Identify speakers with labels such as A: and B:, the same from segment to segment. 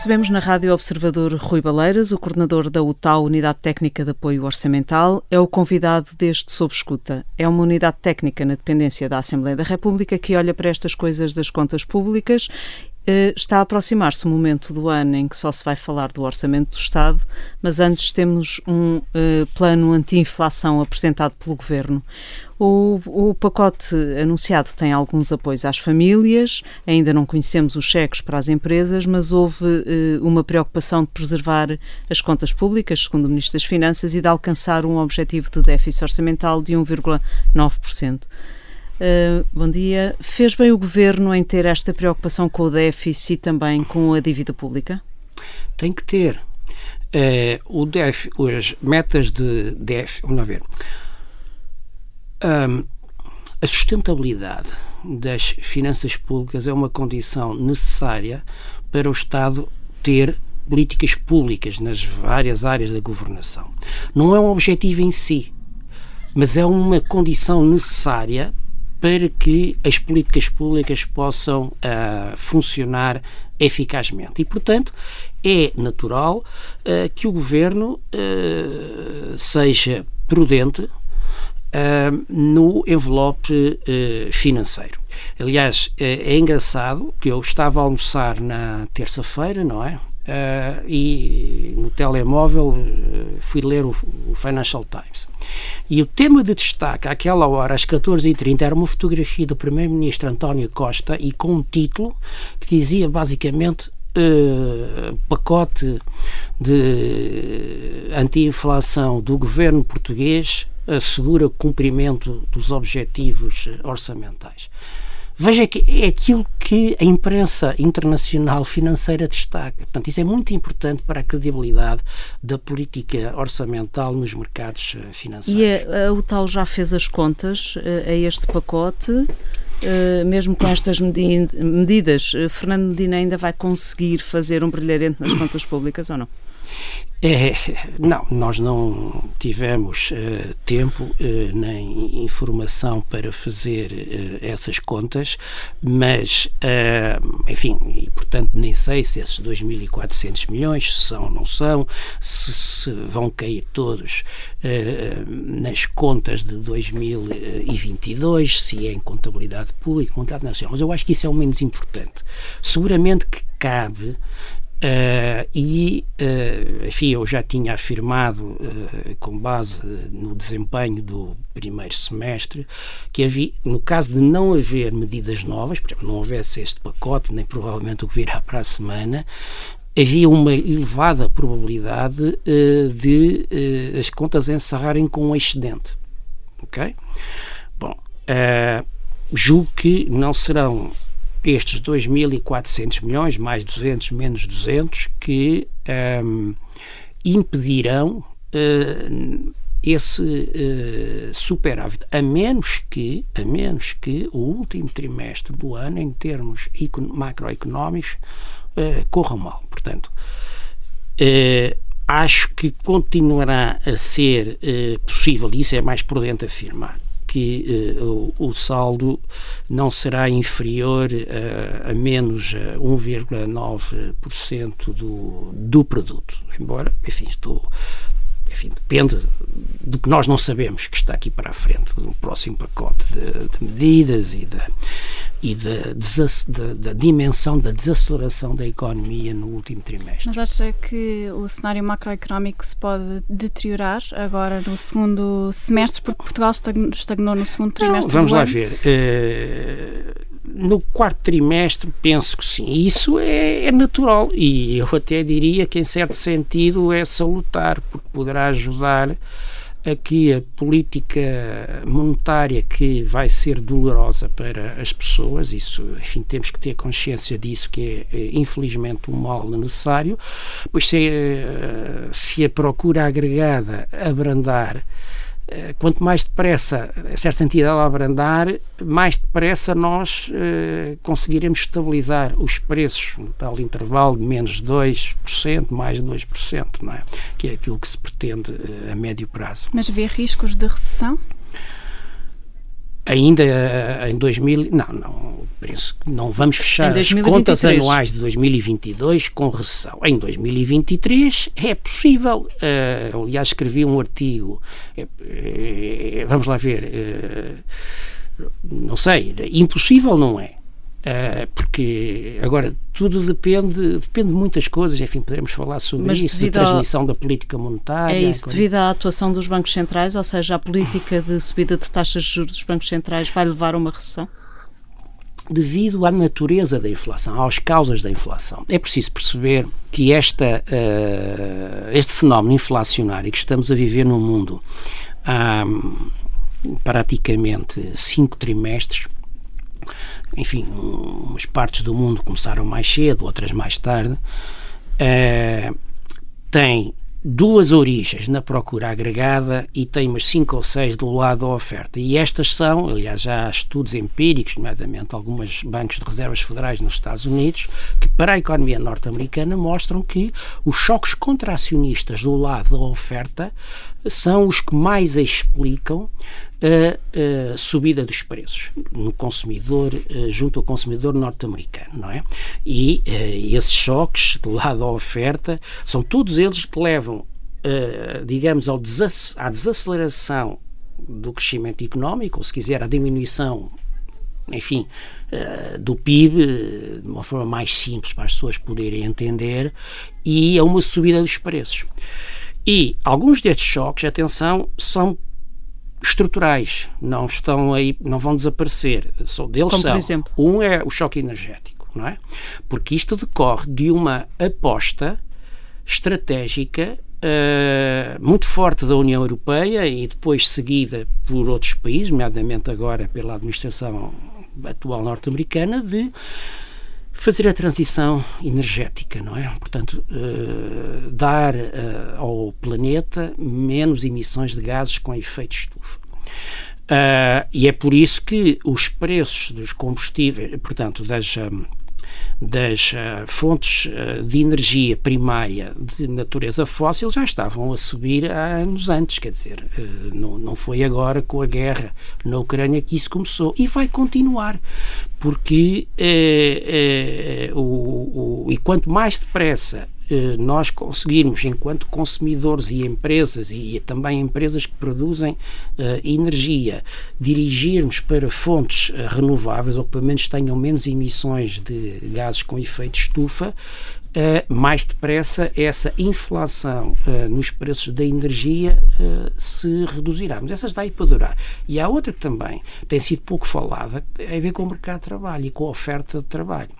A: recebemos na Rádio Observador Rui Baleiras, o coordenador da UTAU, Unidade Técnica de Apoio Orçamental, é o convidado deste Sob Escuta. É uma unidade técnica na dependência da Assembleia da República que olha para estas coisas das contas públicas está a aproximar-se o momento do ano em que só se vai falar do orçamento do Estado, mas antes temos um uh, plano anti-inflação apresentado pelo Governo. O, o, pacote anunciado tem alguns apoios às famílias, ainda não conhecemos os cheques para as empresas, mas houve uh, uma preocupação de preservar as contas públicas, segundo o Ministro das Finanças, e de alcançar um objetivo de déficit orçamental de 1,9%. Uh, bom dia. Fez bem o governo em ter esta preocupação com o déficit e também com a dívida pública?
B: Tem que ter. Uh, o déficit, as metas de déficit, vamos lá ver. Um, a sustentabilidade das finanças públicas é uma condição necessária para o Estado ter políticas públicas nas várias áreas da governação. Não é um objetivo em si, mas é uma condição necessária para que as políticas públicas possam uh, funcionar eficazmente. E, portanto, é natural uh, que o governo uh, seja prudente no envelope financeiro. Aliás, é engraçado que eu estava a almoçar na terça-feira, não é? Uh, e no telemóvel uh, fui ler o, o, Financial Times. E o tema de destaque àquela hora, às 14h30, era uma fotografia do Primeiro-Ministro António Costa e com um título que dizia basicamente Uh, pacote de anti-inflação do governo português assegura cumprimento dos objetivos orçamentais. Veja que é aquilo que a imprensa internacional financeira destaca. Portanto, isso é muito importante para a credibilidade da política orçamental nos mercados eh, financeiros.
A: E a, a UTAL já fez as contas eh, a este pacote? Mesmo com estas medi medidas, Fernando Medina ainda vai conseguir fazer um brilharente nas contas públicas ou não?
B: É, não, nós não tivemos uh, tempo uh, nem informação para fazer uh, essas contas, mas, enfim, e portanto nem sei se esses 2.400 milhões são ou não são, se, se vão cair todos nas contas de 2022, se é em contabilidade pública, contabilidade nacional, mas eu acho que isso é o menos importante. Seguramente que cabe Uh, e, uh, enfim, eu já tinha afirmado, uh, com base no desempenho do primeiro semestre, que havia, no caso de não haver medidas novas, por exemplo, não houvesse este pacote, nem provavelmente o que virá para a semana, havia uma elevada probabilidade de as contas encerrarem com um excedente. Ok? Bom, julgo que não serão estes 2.400 milhões, mais 200, menos 200, que um, impedirão uh, esse uh, superávit, a menos que, a menos que o último trimestre do ano, em termos macroeconómicos, uh, corra mal. Portanto, uh, acho que continuará a ser possível, e isso é mais prudente afirmar, que uh, o, o, saldo não será inferior uh, a menos 1,9% do, do produto. Embora, enfim, estou enfim, depende do que nós não sabemos que está aqui para a frente, do próximo pacote de, de medidas e, da, e da, da, da, dimensão da desaceleração da economia no último trimestre.
C: Mas acha que o cenário macroeconómico se pode deteriorar agora no segundo semestre, porque Portugal estagnou no segundo trimestre?
B: Não, vamos lá ano? ver. Uh, no quarto trimestre, penso que sim. Isso é, é, natural e eu até diria que, em certo sentido, é salutar, porque poderá ajudar a que a política monetária que vai ser dolorosa para as pessoas, isso, enfim, temos que ter consciência disso, que é, é infelizmente um mal necessário, pois se, eh, se a procura agregada abrandar eh, quanto mais depressa, sentido, ela abrandar, mais depressa nós eh, conseguiremos estabilizar os preços no tal intervalo de menos 2%, mais 2%, não é? que é aquilo que se pretende eh, a médio prazo.
C: Mas vê riscos de recessão?
B: Ainda em 2000, não, não, penso que não vamos fechar as contas anuais de 2022 com recessão. Em 2023 é possível, uh, aliás escrevi um artigo, é, é, vamos lá ver, uh, não sei, impossível não é. Uh, porque agora tudo depende depende de muitas coisas enfim poderemos falar sobre Mas isso de transmissão ao... da política monetária
A: é isso devido à atuação dos bancos centrais ou seja a política de subida de taxas de juros dos bancos centrais vai levar a uma recessão?
B: Devido à natureza da inflação às causas da inflação. É preciso perceber que esta uh, este fenómeno inflacionário que estamos a viver no mundo há praticamente cinco trimestres enfim, umas partes do mundo começaram mais cedo, outras mais tarde, uh, tem duas origens na procura agregada e tem umas cinco ou seis do lado da oferta. E estas são, aliás, já há estudos empíricos, nomeadamente alguns bancos de reservas federais nos Estados Unidos, que para a economia norte-americana mostram que os choques contracionistas do lado da oferta são os que mais explicam a, a subida dos preços no consumidor, eh, junto ao consumidor norte-americano, não é? E uh, esses choques do lado da oferta são todos eles que levam, uh, digamos, ao desac à desaceleração do crescimento económico, ou se quiser, à diminuição enfim, do PIB, de uma forma mais simples para as pessoas poderem entender, e a uma subida dos preços. E alguns destes choques, atenção, são estruturais, não estão aí, não vão desaparecer. Só deles
A: Como,
B: são.
A: exemplo?
B: Um é o choque energético, não é? Porque isto decorre de uma aposta estratégica uh, muito forte da União Europeia e depois seguida por outros países, nomeadamente agora pela administração atual norte-americana, de fazer a transição energética, não é? Portanto, uh, dar uh, ao planeta menos emissões de gases com efeito estufa. Uh, e é por isso que os preços dos combustíveis, portanto, das. Um, das uh, fontes uh, de energia primária de natureza fóssil já estavam a subir há anos antes, quer dizer, uh, não, não foi agora com a guerra na Ucrânia que isso começou. E vai continuar, porque o, o, e quanto mais depressa eh, nós conseguirmos, enquanto consumidores e empresas, e também empresas que produzem uh, energia, dirigirmos para fontes uh, renováveis, ou pelo menos tenham menos emissões de gases com efeito estufa, uh, mais depressa essa inflação uh, nos preços da energia uh, se reduzirá. Mas essa está aí para durar. E há outra que também tem sido pouco falada, tem a ver com o mercado de trabalho e com a oferta de trabalho.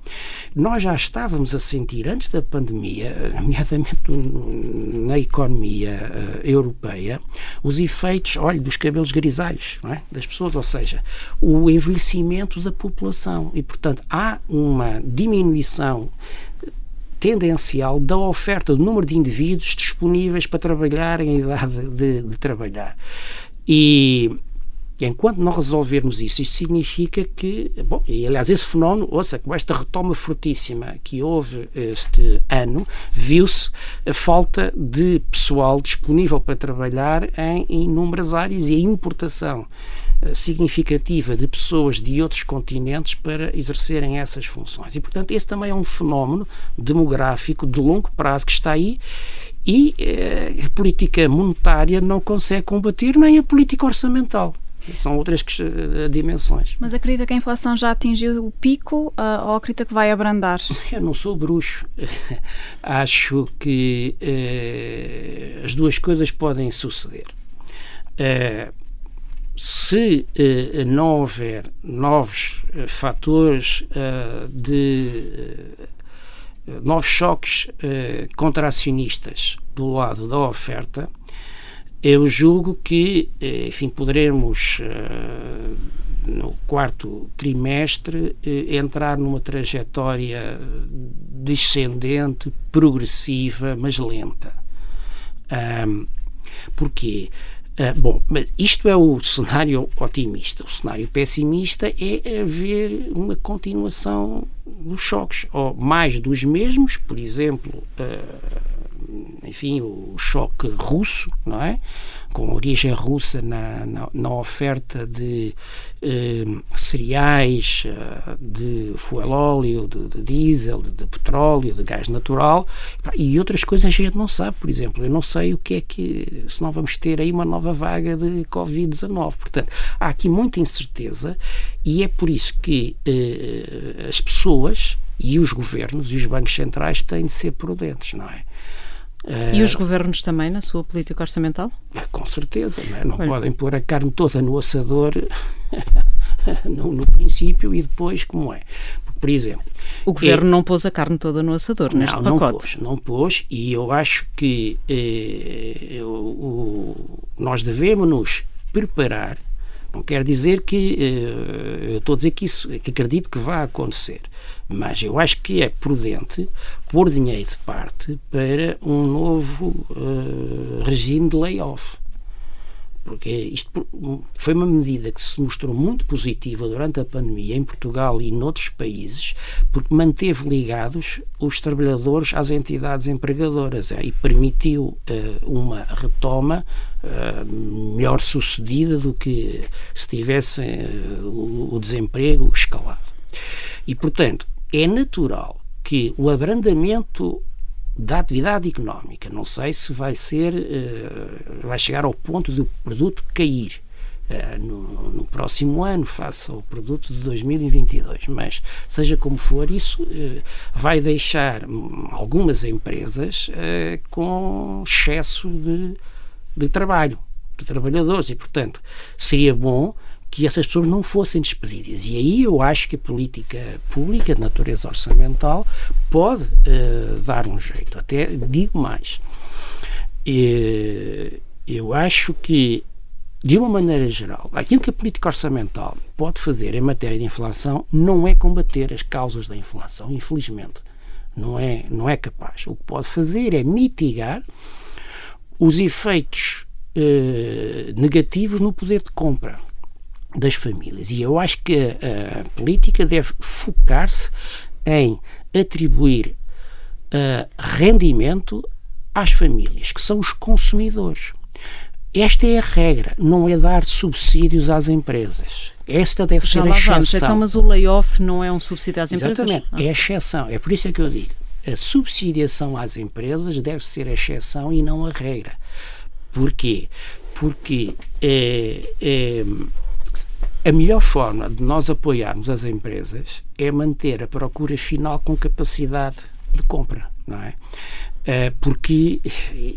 B: Nós já estávamos a sentir, antes da pandemia, nomeadamente na economia europeia, os efeitos, olha, dos cabelos grisalhos é? das pessoas, ou seja, o envelhecimento da população. E, portanto, há uma diminuição tendencial da oferta do número de indivíduos disponíveis para trabalhar em idade de, de trabalhar. E enquanto não resolvermos isso, isso significa que, bom, e aliás, esse fenómeno, ouça, com esta retoma fortíssima que houve este ano, viu-se a falta de pessoal disponível para trabalhar em inúmeras áreas e a importação significativa de pessoas de outros continentes para exercerem essas funções. E, portanto, esse também é um fenómeno demográfico de longo prazo que está aí e eh, a política monetária não consegue combater nem a política orçamental. São outras uh, dimensões.
C: Mas acredita que a inflação já atingiu o pico uh, ou acredita que vai abrandar?
B: Eu não sou bruxo. Acho que uh, as duas coisas podem suceder se eh, não houver novos eh, fatores eh, de eh, novos choques eh, contracionistas do lado da oferta, eu julgo que, eh, enfim, poderemos no quarto trimestre entrar numa trajetória descendente, progressiva, mas lenta. Um, porquê? Uh, bom, mas isto é o cenário otimista. O cenário pessimista é haver uma continuação dos choques, ou mais dos mesmos, por exemplo, uh, enfim, o choque russo, não é? Com origem russa na, na, na oferta de eh, cereais, eh, de fuel óleo, de, de diesel, de, de, petróleo, de gás natural e outras coisas a gente não sabe, por exemplo. Eu não sei o que é que, se não vamos ter aí uma nova vaga de Covid-19. Portanto, há aqui muita incerteza e é por isso que eh, as pessoas e os governos e os bancos centrais têm de ser prudentes, não é?
A: E os governos também na sua política orçamental?
B: É, com certeza, não, é? não podem pôr a carne toda no assador no, no, princípio e depois como é. Por exemplo,
A: o governo é, não pôs a carne toda no assador neste
B: não,
A: pacote.
B: Não pôs, não pôs e eu acho que eh, o, nós devemos nos preparar quer dizer que uh, eu estou a dizer que isso que acredito que vai acontecer, mas eu acho que é prudente pôr dinheiro de parte para um novo uh, regime de layoff. Porque isto foi uma medida que se mostrou muito positiva durante a pandemia em Portugal e noutros países, porque manteve ligados os trabalhadores às entidades empregadoras é, e permitiu uh, uma retoma uh, melhor sucedida do que se tivesse uh, o desemprego escalado. E, portanto, é natural que o abrandamento da atividade económica, não sei se vai ser, uh, vai chegar ao ponto do produto cair uh, no, no, próximo ano, face ao produto de 2022, mas seja como for, isso uh, vai deixar algumas empresas com excesso de, de trabalho, de trabalhadores, e portanto seria bom que essas pessoas não fossem despedidas. E aí eu acho que a política pública de natureza orçamental pode uh, dar um jeito. Até digo mais. Uh, eu acho que, de uma maneira geral, aquilo que a política orçamental pode fazer em matéria de inflação não é combater as causas da inflação, infelizmente. Não é, não é capaz. O que pode fazer é mitigar os efeitos uh, negativos no poder de compra das famílias. E eu acho que a, a política deve focar-se em atribuir uh, rendimento às famílias, que são os consumidores. Esta é a regra, não é dar subsídios às empresas. Esta deve Já ser a exceção. Vamos.
A: Então, mas o layoff não é um subsídio às empresas?
B: Exatamente, ah. é a exceção. É por isso é que eu digo, a subsidiação às empresas deve ser a exceção e não a regra. Porquê? Porque é, é, a melhor forma de nós apoiarmos as empresas é manter a procura final com capacidade de compra, não é? Eh, porque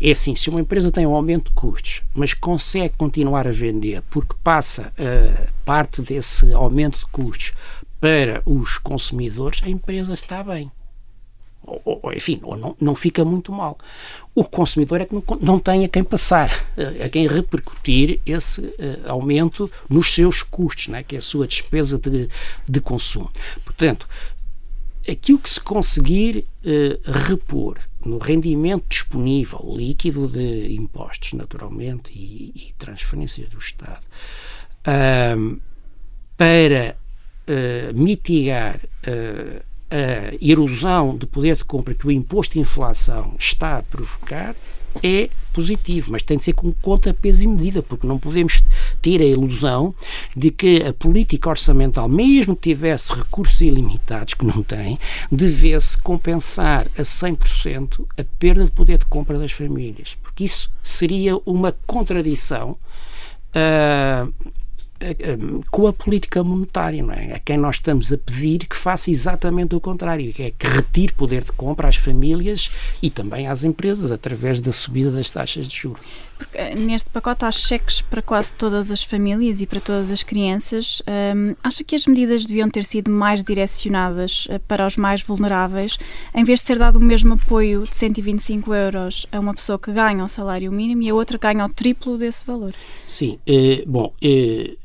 B: é assim, se uma empresa tem um aumento de custos, mas consegue continuar a vender porque passa uh, parte desse aumento de custos para os consumidores, a empresa está bem ou, ou, enfim, ou não, não fica muito mal. O consumidor é que não, não tem a quem passar, a quem repercutir esse uh, aumento nos seus custos, né, que é a sua despesa de, de consumo. Portanto, aquilo que se conseguir uh, repor no rendimento disponível, líquido de impostos, naturalmente, e, e transferências do Estado, uh, para mitigar a erosão de poder de compra que o imposto de inflação está a provocar é positivo, mas tem de ser com conta, peso e medida, porque não podemos ter a ilusão de que a política orçamental, mesmo que tivesse recursos ilimitados, que não tem, devesse compensar a 100% a perda de poder de compra das famílias, porque isso seria uma contradição uh, com a política monetária, não é? A quem nós estamos a pedir que faça exatamente o contrário, que é que retire poder de compra às famílias e também às empresas através da subida das taxas de juros.
C: Porque, eh, neste pacote há cheques para quase todas as famílias e para todas as crianças. Um, acha que as medidas deviam ter sido mais direcionadas para os mais vulneráveis, em vez de ser dado o mesmo apoio de 125 euros a uma pessoa que ganha o salário mínimo e a outra ganha o triplo desse valor?
B: Sim, eh, bom, eh,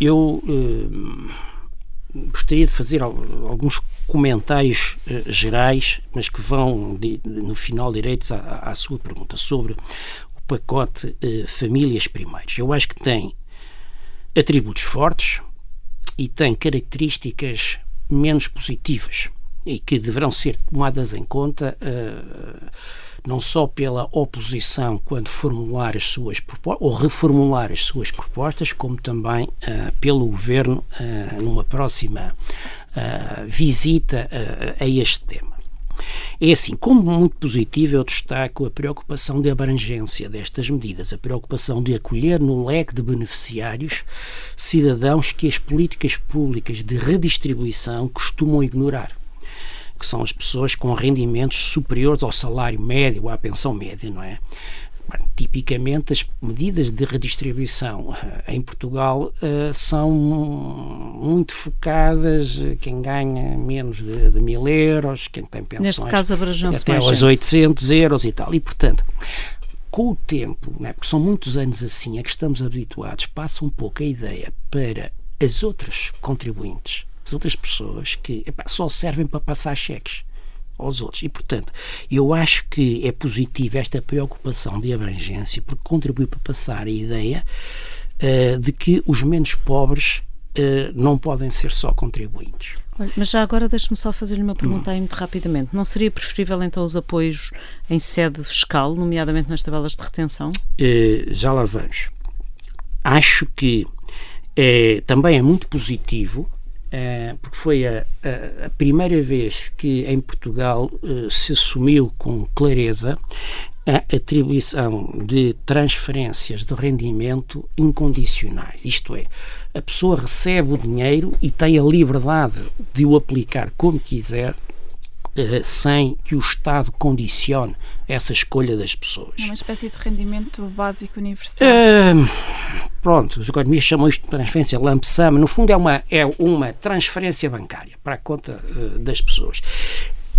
B: eu eh, gostaria de fazer alguns comentários eh, gerais, mas que vão de, de, no final direitos à, à, sua pergunta sobre o pacote eh, Famílias Primeiros. Eu acho que tem atributos fortes e tem características menos positivas e que deverão ser tomadas em conta não só pela oposição quando formular as suas ou reformular as suas propostas, como também uh, pelo Governo uh, numa próxima uh, visita a este tema. É assim, como muito positivo, eu destaco a preocupação de abrangência destas medidas, a preocupação de acolher no leque de beneficiários cidadãos que as políticas públicas de redistribuição costumam ignorar que são as pessoas com rendimentos superiores ao salário médio, à pensão média, não é? Tipicamente, as medidas de redistribuição eh, em Portugal uh, são muito focadas quem ganha menos de, de mil euros, quem tem pensões
A: Neste caso,
B: até aos 800 euros e tal. E, portanto, com o tempo, né, porque são muitos anos assim, a que estamos habituados, passa um pouco a ideia para as outras contribuintes, as outras pessoas que epá, só servem para passar cheques aos outros. E, portanto, eu acho que é positiva esta preocupação de abrangência porque contribui para passar a ideia uh, de que os menos pobres uh, não podem ser só contribuintes.
A: Mas já agora deixe-me só fazer-lhe uma pergunta hum. aí muito rapidamente. Não seria preferível então os apoios em sede fiscal, nomeadamente nas tabelas de retenção?
B: Uh, já lá vamos. Acho que é, também é muito positivo Uh, porque foi a, a, a, primeira vez que em Portugal uh, se assumiu com clareza a atribuição de transferências de rendimento incondicionais. Isto é, a pessoa recebe o dinheiro e tem a liberdade de o aplicar como quiser eh, sem que o Estado condicione essa escolha das pessoas. É
C: uma espécie de rendimento básico universal.
B: Uh, pronto, os economistas chamam isto de transferência lump sum. No fundo, é uma, é uma transferência bancária para a conta uh, das pessoas.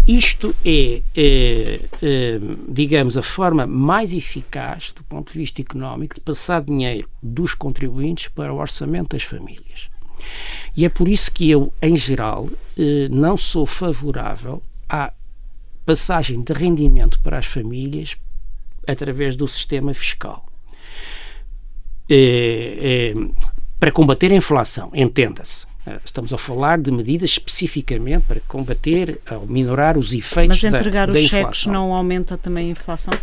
B: Isto é, é, é, digamos, a forma mais eficaz, do ponto de vista económico, de passar dinheiro dos contribuintes para o orçamento das famílias. E é por isso que eu, em geral, não sou favorável à passagem de rendimento para as famílias através do sistema fiscal. É, é, para combater a inflação, entenda-se. Estamos a falar de medidas especificamente para combater ou minorar os efeitos
A: da, da inflação. Mas entregar
B: os
A: cheques não aumenta também a inflação?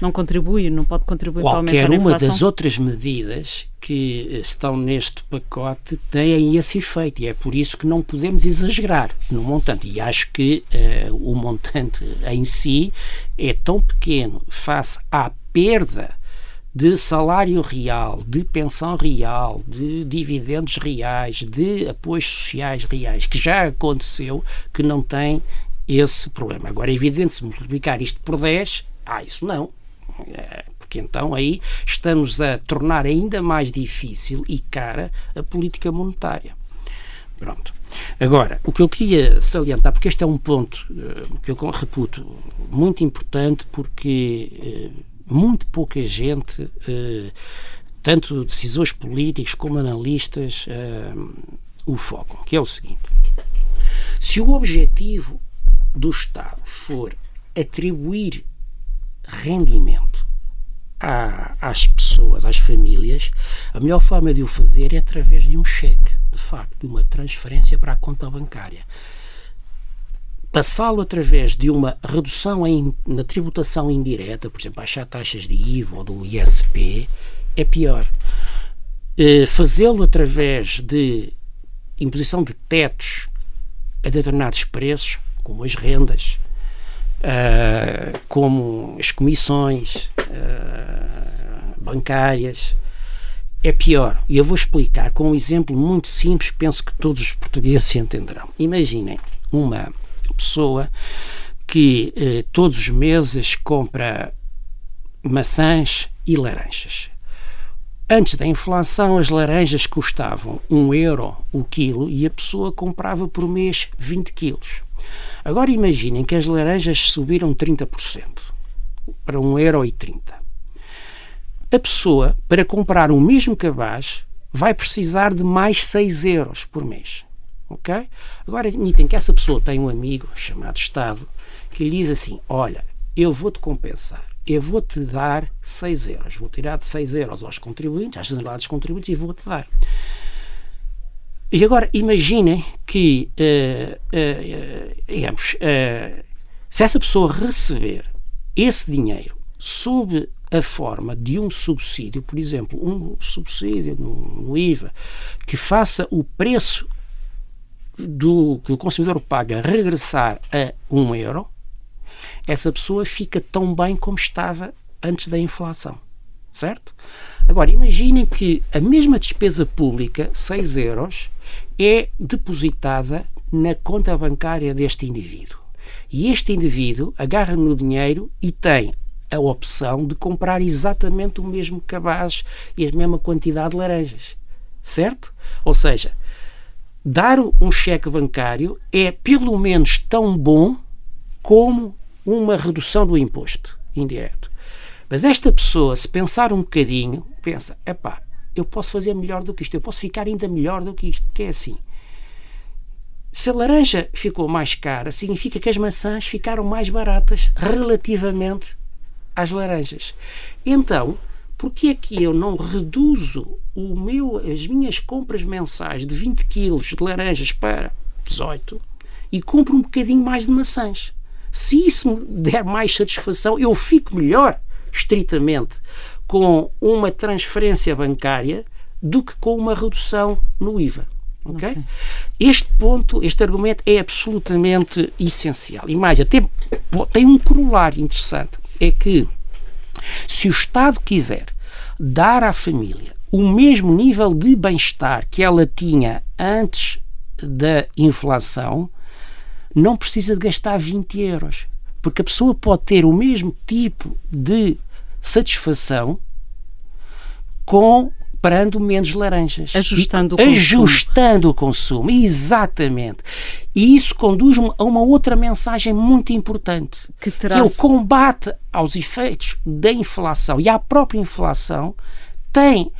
A: Não contribui, não pode contribuir
B: Qualquer
A: para aumentar
B: uma das outras medidas que estão neste pacote têm esse efeito e é por isso que não podemos exagerar no montante. E acho que uh, o montante em si é tão pequeno face à perda de salário real, de pensão real, de dividendos reais, de apoios sociais reais, que já aconteceu, que não tem esse problema. Agora, é evidente, se multiplicar isto por 10, ah, isso não. É, porque então aí estamos a tornar ainda mais difícil e cara a política monetária. Pronto. Agora, o que eu queria salientar, porque este é um ponto uh, que eu reputo muito importante, porque uh, muito pouca gente, uh, tanto decisores políticos como analistas, o focam, que é o seguinte: se o objetivo do Estado for atribuir rendimento à, às pessoas, às famílias, a melhor forma de o fazer é através de um cheque, de facto, de uma transferência para a conta bancária. Passá-lo através de uma redução em, na tributação indireta, por exemplo, baixar taxas de IVA ou do ISP, é pior. Eh, fazê-lo através de imposição de tetos a determinados preços, como as rendas, uh, como as comissões uh, bancárias, é pior. E eu vou explicar com um exemplo muito simples, penso que todos os portugueses entenderão. Imaginem uma pessoa que uh, todos os meses compra maçãs e laranjas. Antes da inflação, as laranjas custavam 1 euro o quilo e a pessoa comprava por mês 20 quilos. Agora imaginem que as laranjas subiram 30% para 1,30€. A pessoa, para comprar o mesmo cabaz, vai precisar de mais 6 euros por mês. Ok? Agora admitem que essa pessoa tem um amigo chamado Estado que lhe diz assim: Olha, eu vou-te compensar, eu vou-te dar 6 euros, vou tirar de 6 euros aos contribuintes, às generalidades contribuintes, e vou-te dar. E agora imaginem que, uh, uh, digamos, uh, se essa pessoa receber esse dinheiro sob a forma de um subsídio, por exemplo, um subsídio no, no IVA, que faça o preço do que o consumidor paga regressar a um euro, essa pessoa fica tão bem como estava antes da inflação. Certo? Agora, imaginem que a mesma despesa pública, 6 euros, é depositada na conta bancária deste indivíduo. E este indivíduo agarra no dinheiro e tem a opção de comprar exatamente o mesmo cabaz e a mesma quantidade de laranjas. Certo? Ou seja, dar um cheque bancário é pelo menos tão bom como uma redução do imposto indireto. Mas esta pessoa, se pensar um bocadinho, pensa: epá, eu posso fazer melhor do que isto, eu posso ficar ainda melhor do que isto, que é assim. Se a laranja ficou mais cara, significa que as maçãs ficaram mais baratas relativamente às laranjas. Então, por que é que eu não reduzo o meu, as minhas compras mensais de 20 quilos de laranjas para 18 e compro um bocadinho mais de maçãs? Se isso me der mais satisfação, eu fico melhor, estritamente, com uma transferência bancária do que com uma redução no IVA. Okay? okay? Este ponto, este argumento é absolutamente essencial. E mais, até tem um corolário interessante. É que se o Estado quiser dar à família o mesmo nível de bem-estar que ela tinha antes da inflação, não precisa de gastar 20 euros. Porque a pessoa pode ter o mesmo tipo de satisfação com comprando menos laranjas.
A: Ajustando
B: o consumo. Ajustando o consumo, exatamente. E isso conduz-me a uma outra mensagem muito importante, que, que é o combate aos efeitos da inflação. E a própria inflação tem,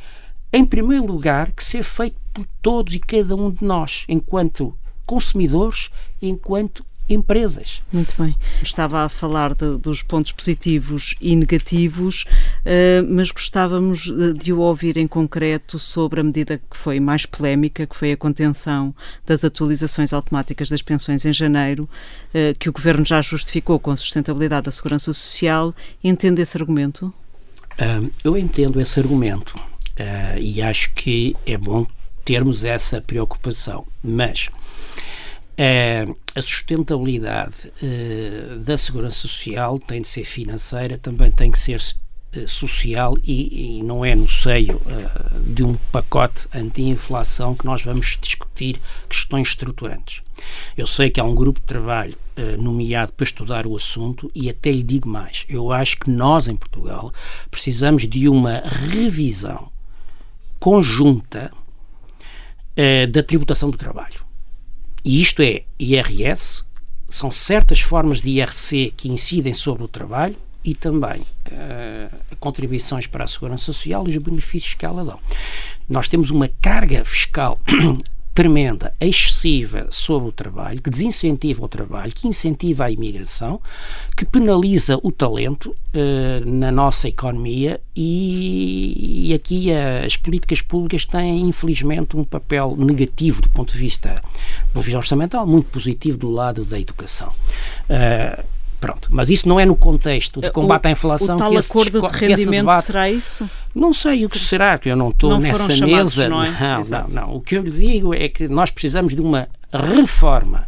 B: em primeiro lugar, que ser feito por todos e cada um de nós, enquanto consumidores, enquanto empresas.
A: Muito bem. Estava a falar de, dos pontos positivos e negativos, uh, mas gostávamos de o ouvir em concreto sobre a medida que foi mais polémica, que foi a contenção das atualizações automáticas das pensões em janeiro, uh, que o Governo já justificou com a sustentabilidade da segurança social. Entende esse argumento?
B: Uh, eu entendo esse argumento e acho que é bom termos essa preocupação, mas a sustentabilidade uh, da segurança social tem de ser financeira, também tem que ser uh, social e, e, não é no seio uh, de um pacote anti-inflação que nós vamos discutir questões estruturantes. Eu sei que há um grupo de trabalho nomeado para estudar o assunto e até lhe digo mais. Eu acho que nós, em Portugal, precisamos de uma revisão conjunta da tributação do trabalho e isto é IRS, são certas formas de IRC que incidem sobre o trabalho e também uh, contribuições para a segurança social e os benefícios que ela dá. Nós temos uma carga fiscal tremenda, excessiva sobre o trabalho, que desincentiva o trabalho, que incentiva a imigração, que penaliza o talento uh, na nossa economia e, e aqui as políticas públicas têm, infelizmente, um papel negativo do ponto de vista, do ponto de vista orçamental, muito positivo do lado da educação. Uh, Pronto, mas isso não é no contexto de combate
A: o,
B: à inflação
A: o tal
B: que
A: esse, acordo de rendimento debate, será isso?
B: Não sei o que será, que eu não estou não nessa mesa. Não, é? não, não, não, O que eu lhe digo é que nós precisamos de uma reforma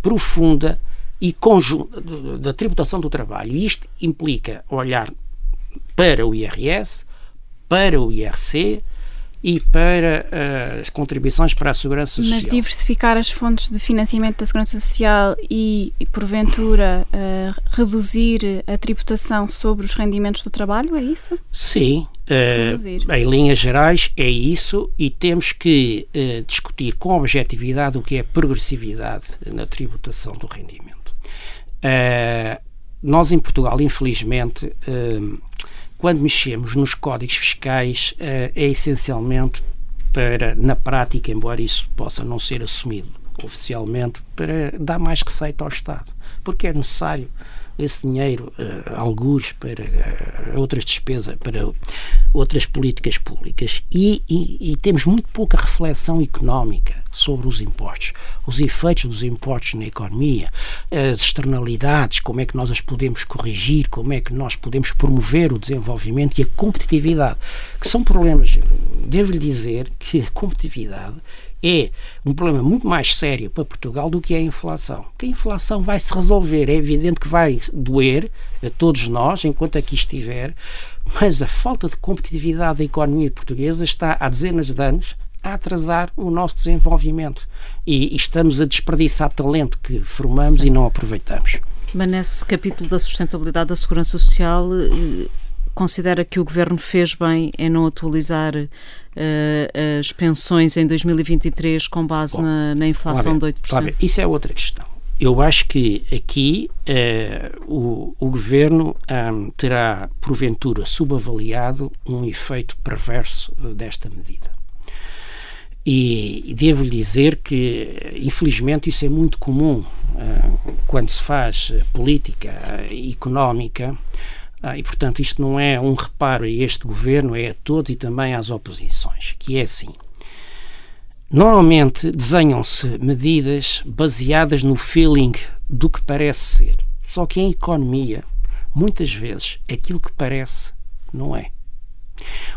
B: profunda e conjunta da tributação do trabalho. E isto implica olhar para o IRS, para o IRC, e para uh, as contribuições para a segurança social.
C: Mas diversificar as fontes de financiamento da segurança social e, e porventura, uh, reduzir a tributação sobre os rendimentos do trabalho, é isso?
B: Sim. Uh, em linhas gerais é isso e temos que discutir com objetividade o que é progressividade na tributação do rendimento. nós em Portugal, infelizmente, quando mexemos nos códigos fiscais, eh, é essencialmente para, na prática, embora isso possa não ser assumido oficialmente, para dar mais receita ao Estado. Porque é necessário esse dinheiro, uh, algures, para uh, outras despesas, para outras políticas públicas. E, e, e, temos muito pouca reflexão económica sobre os impostos, os efeitos dos impostos na economia, as externalidades, como é que nós as podemos corrigir, como é que nós podemos promover o desenvolvimento e a competitividade, que são problemas, devo-lhe dizer que a competitividade é um problema muito mais sério para Portugal do que a inflação. Que a inflação vai se resolver, é evidente que vai doer a todos nós enquanto aqui estiver, mas a falta de competitividade da economia portuguesa está há dezenas de anos a atrasar o nosso desenvolvimento e, e estamos a desperdiçar talento que formamos Sim. e não aproveitamos.
A: Mas nesse capítulo da sustentabilidade da segurança social, eh, considera que o governo fez bem em não atualizar uh, as pensões em 2023 com base Bom, na, na, inflação ver, de 8%?
B: Isso é outra questão. Eu acho que aqui uh, o, o, governo um, terá, porventura, subavaliado um efeito perverso uh, desta medida. E, e devo lhe dizer que, infelizmente, isso é muito comum uh, quando se faz política económica ah, e, portanto, isto não é um reparo a este governo, é a todos e também às oposições, que é assim. Normalmente desenham-se medidas baseadas no feeling do que parece ser. Só que em economia, muitas vezes, aquilo que parece não é.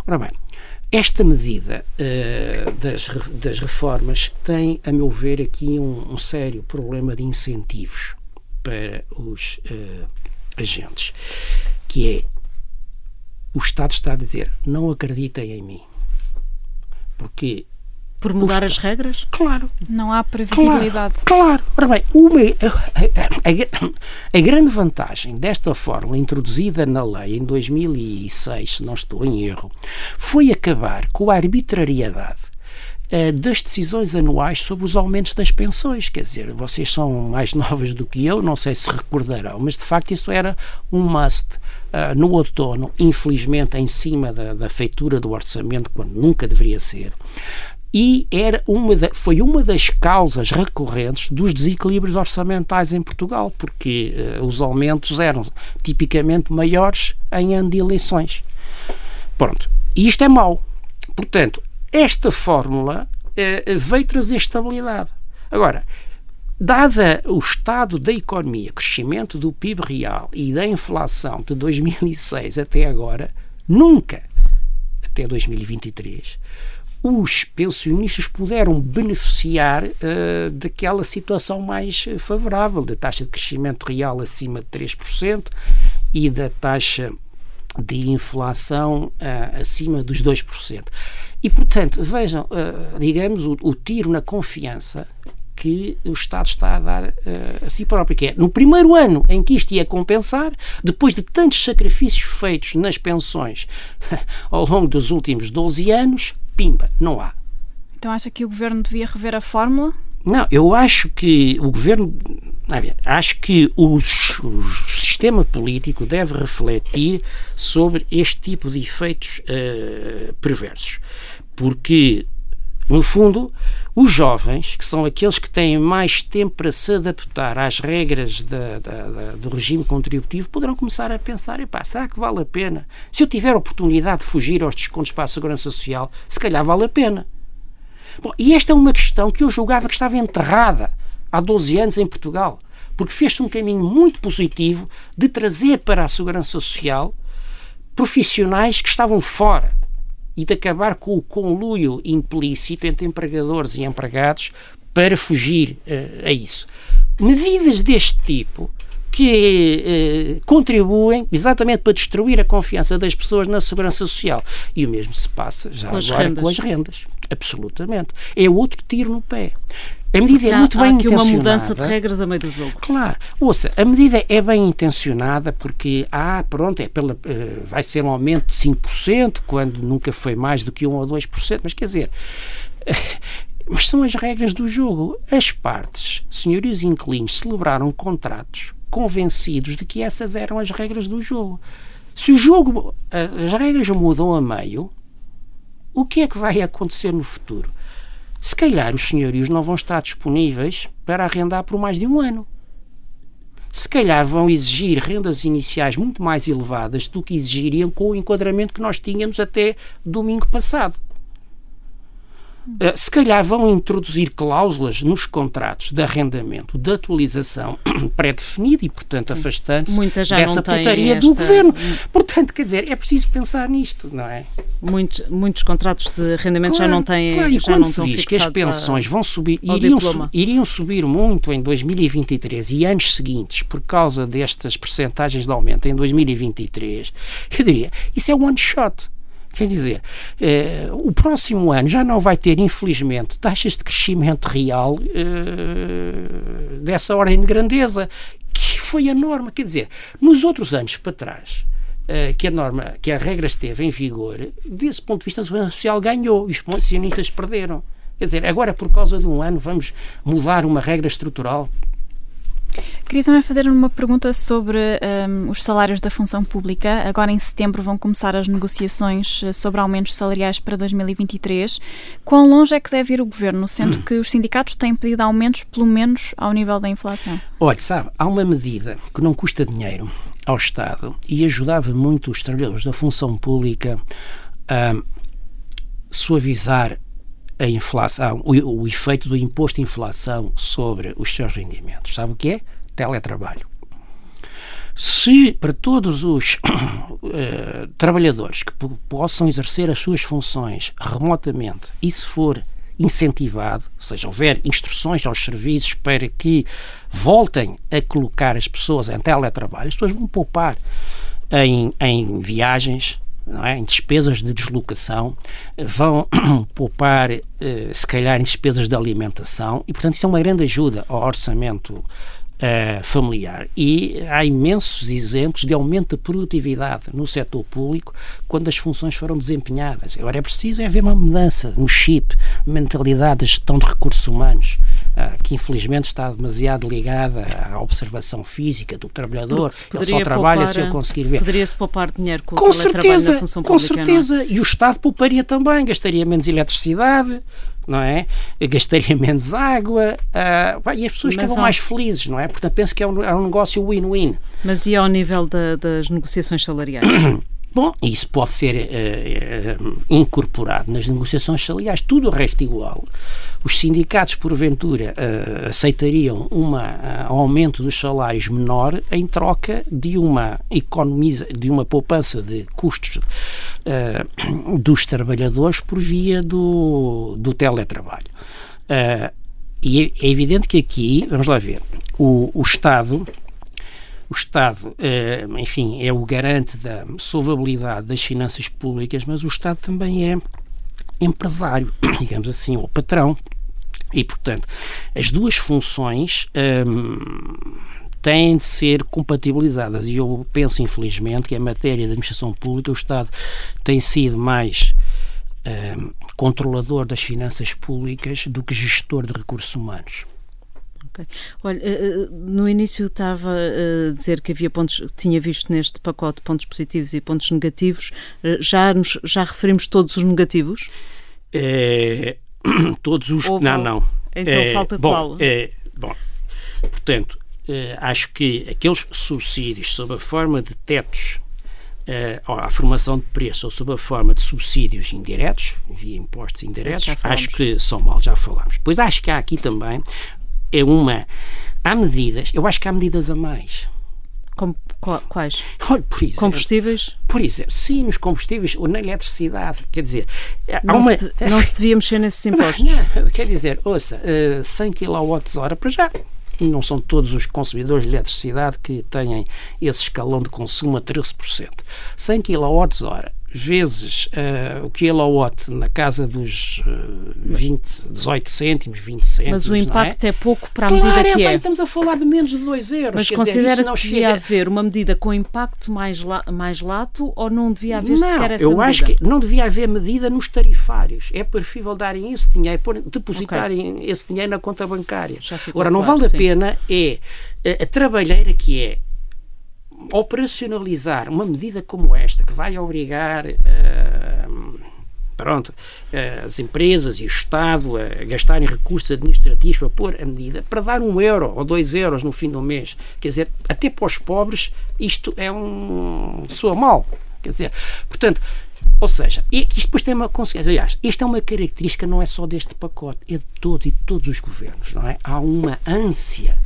B: Ora bem, esta medida uh, das, das reformas tem, a meu ver, aqui um, um sério problema de incentivos para os uh, agentes que é o Estado está a dizer não acreditem em mim. Porque
A: por mudar as regras?
B: Claro.
C: Não há previsibilidade.
B: Claro. claro. Ora bem, uma, a, a, a, grande vantagem desta fórmula introduzida na lei em 2006, se não estou em erro, foi acabar com a arbitrariedade uh, das decisões anuais sobre os aumentos das pensões. Quer dizer, vocês são mais novas do que eu, não sei se recordarão, mas de facto isso era um must. Uh, no outono, infelizmente em cima da, da feitura do orçamento, quando nunca deveria ser, e era uma da, foi uma das causas recorrentes dos desequilíbrios orçamentais em Portugal, porque uh, os aumentos eram tipicamente maiores em ano de eleições. Pronto. E isto é mau. Portanto, esta fórmula uh, veio trazer estabilidade. Agora, Dada o estado da economia, crescimento do PIB real e da inflação de 2006 até agora, nunca, até 2023, os pensionistas puderam beneficiar uh, daquela situação mais favorável, da taxa de crescimento real acima de 3% e da taxa de inflação uh, acima dos 2%. E, portanto, vejam, uh, digamos, o, o, tiro na confiança que o Estado está a dar uh, a si próprio, que é no primeiro ano em que isto ia compensar, depois de tantos sacrifícios feitos nas pensões ao longo dos últimos 12 anos, pimba, não há.
C: Então acha que o Governo devia rever a fórmula?
B: Não, eu acho que o Governo, acho que o, sistema político deve refletir sobre este tipo de efeitos uh, perversos, porque no fundo, os jovens, que são aqueles que têm mais tempo para se adaptar às regras da, da, da, do regime contributivo, poderão começar a pensar: epá, será que vale a pena? Se eu tiver oportunidade de fugir aos descontos para a Segurança Social, se calhar vale a pena. Bom, e esta é uma questão que eu julgava que estava enterrada há 12 anos em Portugal, porque fez-se um caminho muito positivo de trazer para a Segurança Social profissionais que estavam fora e de acabar com o conluio implícito entre empregadores e empregados para fugir uh, a isso. Medidas deste tipo que uh, contribuem exatamente para destruir a confiança das pessoas na segurança social. E o mesmo se passa já com agora com as rendas. Absolutamente. É outro tiro no pé. A medida é muito bem aqui
A: intencionada. uma mudança de regras a meio do jogo.
B: Claro. Ouça, a medida é bem intencionada porque, ah, pronto, é pela, uh, vai ser um aumento de 5%, quando nunca foi mais do que 1 ou 2%, mas quer dizer. mas são as regras do jogo. As partes, senhorios inquilinos, celebraram contratos convencidos de que essas eram as regras do jogo. Se o jogo, eh, as regras mudam a meio, o que é que vai acontecer no futuro? se calhar os senhorios não vão estar disponíveis para arrendar por mais de um ano. se calhar vão exigir rendas iniciais muito mais elevadas do que exigiriam com o enquadramento que nós tínhamos até domingo passado. Eh, se calhar vão introduzir cláusulas nos contratos de arrendamento de atualização pré-definida e, portanto, afastando-se dessa putaria esta... do governo. Portanto, quer dizer, é preciso pensar nisto, não é?
A: Muitos, muitos contratos de arrendamento
B: claro,
A: já não têm.
B: Claro, e já quando não se diz que as pensões a... vão subir, iriam, su, iriam subir muito em 2023 e anos seguintes por causa destas percentagens de aumento em 2023, eu diria, isso é one shot. Quer dizer, eh, o próximo ano já não vai ter, infelizmente, taxas de crescimento real eh, dessa ordem de grandeza, que foi a norma. Quer dizer, nos outros anos para trás, eh, que a norma, que a regra esteve em vigor, desse ponto de vista, a segurança social ganhou e os pensionistas perderam. Quer dizer, agora por causa de um ano vamos mudar uma regra estrutural
C: Queria também fazer uma pergunta sobre um, os salários da função pública. Agora, em setembro, vão começar as negociações eh, sobre aumentos salariais para 2023. Quão longe é que deve ir o governo, sendo que os sindicatos têm pedido aumentos, pelo menos ao nível da inflação?
B: Olha, sabe, há uma medida que não custa dinheiro ao Estado e ajudava muito os trabalhadores da função pública a suavizar a inflação, o, o efeito do imposto de inflação sobre os seus rendimentos. Sabe o que é? Teletrabalho. Se para todos os uh, trabalhadores que possam exercer as suas funções remotamente se for incentivado, ou seja, houver instruções aos serviços para que voltem a colocar as pessoas em teletrabalho, as pessoas vão poupar em, em viagens, é? em despesas de deslocação, vão poupar, eh, se calhar, em despesas de alimentação e, portanto, isso é uma grande ajuda ao orçamento eh, familiar. E há imensos exemplos de aumento de produtividade no setor público quando as funções foram desempenhadas. Agora é preciso é haver uma mudança no chip, mentalidade de gestão de recursos humanos. Uh, que infelizmente está demasiado ligada à observação física do trabalhador. Ele só trabalha se eu conseguir ver.
A: Poderia-se poupar dinheiro com,
B: com
A: o
B: certeza,
A: na função
B: com
A: pública.
B: Com é? certeza. É? E o Estado pouparia também, gastaria menos eletricidade, não é? Gastaria menos água uh, e as pessoas ficavam mais felizes, não é? Portanto, penso que é um, é um negócio win-win.
A: Mas e ao nível da, das negociações salariais?
B: Bom, isso pode ser uh, uh, incorporado nas negociações salariais, tudo o resto igual. Os sindicatos, porventura, uh, aceitariam um aumento dos salários menor em troca de uma economiza, de uma poupança de custos dos trabalhadores por via do, do teletrabalho. e é evidente que aqui, vamos lá ver, o, o Estado o Estado, eh, enfim, é o garante da solvabilidade das finanças públicas, mas o Estado também é empresário, digamos assim, ou patrão. E, portanto, as duas funções hum, têm de ser compatibilizadas. E eu penso, infelizmente, que em matéria de administração pública o Estado tem sido mais hum, controlador das finanças públicas do que gestor de recursos humanos.
A: Okay. Olha, eh, eh, no início estava a dizer que havia pontos, tinha visto neste pacote pontos positivos e pontos negativos. Eh, já, nos, já referimos todos os negativos?
B: É, todos os. Não, não.
A: Então é, falta
B: bom,
A: qual?
B: É, bom, portanto, acho que aqueles subsídios sob a forma de tetos a formação de preço ou sob a forma de subsídios indiretos, via impostos indiretos, acho que são mal, já falámos. Pois acho que há aqui também é uma. Há medidas, eu acho que há medidas a mais.
A: Como, quais?
B: Olha, por exemplo,
A: combustíveis?
B: Por exemplo, sim, nos combustíveis ou na eletricidade. Quer dizer,
A: não, uma... se, não se devia mexer nesses impostos.
B: Não, quer dizer, ouça, 100 eh, kWh para já. Não são todos os consumidores de eletricidade que têm esse escalão de consumo a 13%. 100 kWh vezes uh, o kilowatt na casa dos uh, 20, 18 cêntimos, 20 cêntimos.
A: Mas o impacto
B: é?
A: é? pouco para a
B: claro,
A: medida
B: é,
A: que é.
B: Estamos a falar de menos de 2 euros.
A: Mas considera dizer, que devia chega... haver uma medida com impacto mais, la, mais lato ou não devia haver
B: não,
A: sequer essa
B: eu
A: medida?
B: acho que não devia haver medida nos tarifários. É preferível darem esse dinheiro, depositarem okay. esse dinheiro na conta bancária. Agora, não claro, vale sim. a pena é a, a trabalheira que é operacionalizar uma medida como esta, que vai obrigar uh, pronto, as empresas e o Estado a gastarem recursos administrativos para pôr a medida, para dar um euro ou dois euros no fim do mês. Quer dizer, até para os pobres isto é um soa mal. Quer dizer, portanto, ou seja, isto depois tem uma consequência. Aliás, esta é uma característica não é só deste pacote, é de todos e de todos os governos, não é? Há uma ânsia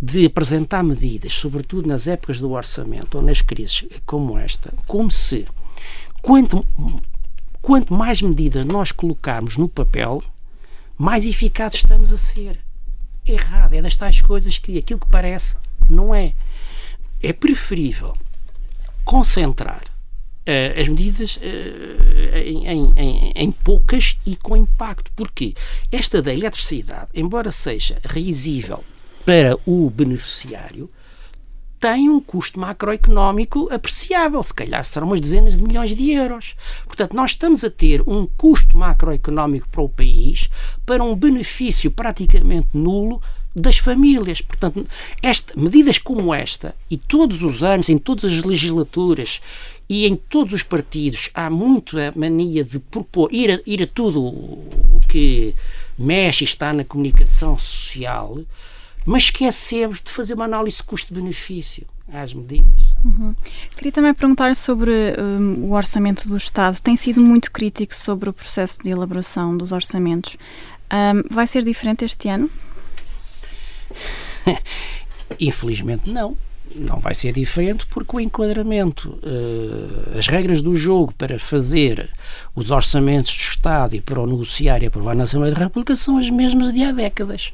B: de apresentar medidas, sobretudo nas épocas do orçamento ou nas crises como esta, como se quanto, quanto mais medidas nós colocarmos no papel, mais eficazes estamos a ser. Errado, é das tais coisas que aquilo que parece não é. É preferível concentrar uh, as medidas uh, em, em, em, poucas e com impacto. Porque esta da eletricidade, embora seja risível para o beneficiário, tem um custo macroeconómico apreciável, se calhar serão umas dezenas de milhões de euros. Portanto, nós estamos a ter um custo macroeconómico para o país para um benefício praticamente nulo das famílias. Portanto, esta, medidas como esta, e todos os anos, em todas as legislaturas e em todos os partidos, há muito a mania de propor, ir a, ir a tudo o que mexe e está na comunicação social mas esquecemos de fazer uma análise custo-benefício às medidas.
C: Uhum. Queria também perguntar sobre um, o orçamento do Estado. Tem sido muito crítico sobre o processo de elaboração dos orçamentos. Um, vai ser diferente este ano?
B: Infelizmente não não vai ser diferente porque o enquadramento, uh, as regras do jogo para fazer os orçamentos do Estado e para o negociar e aprovar na Assembleia da República são as mesmas de há décadas.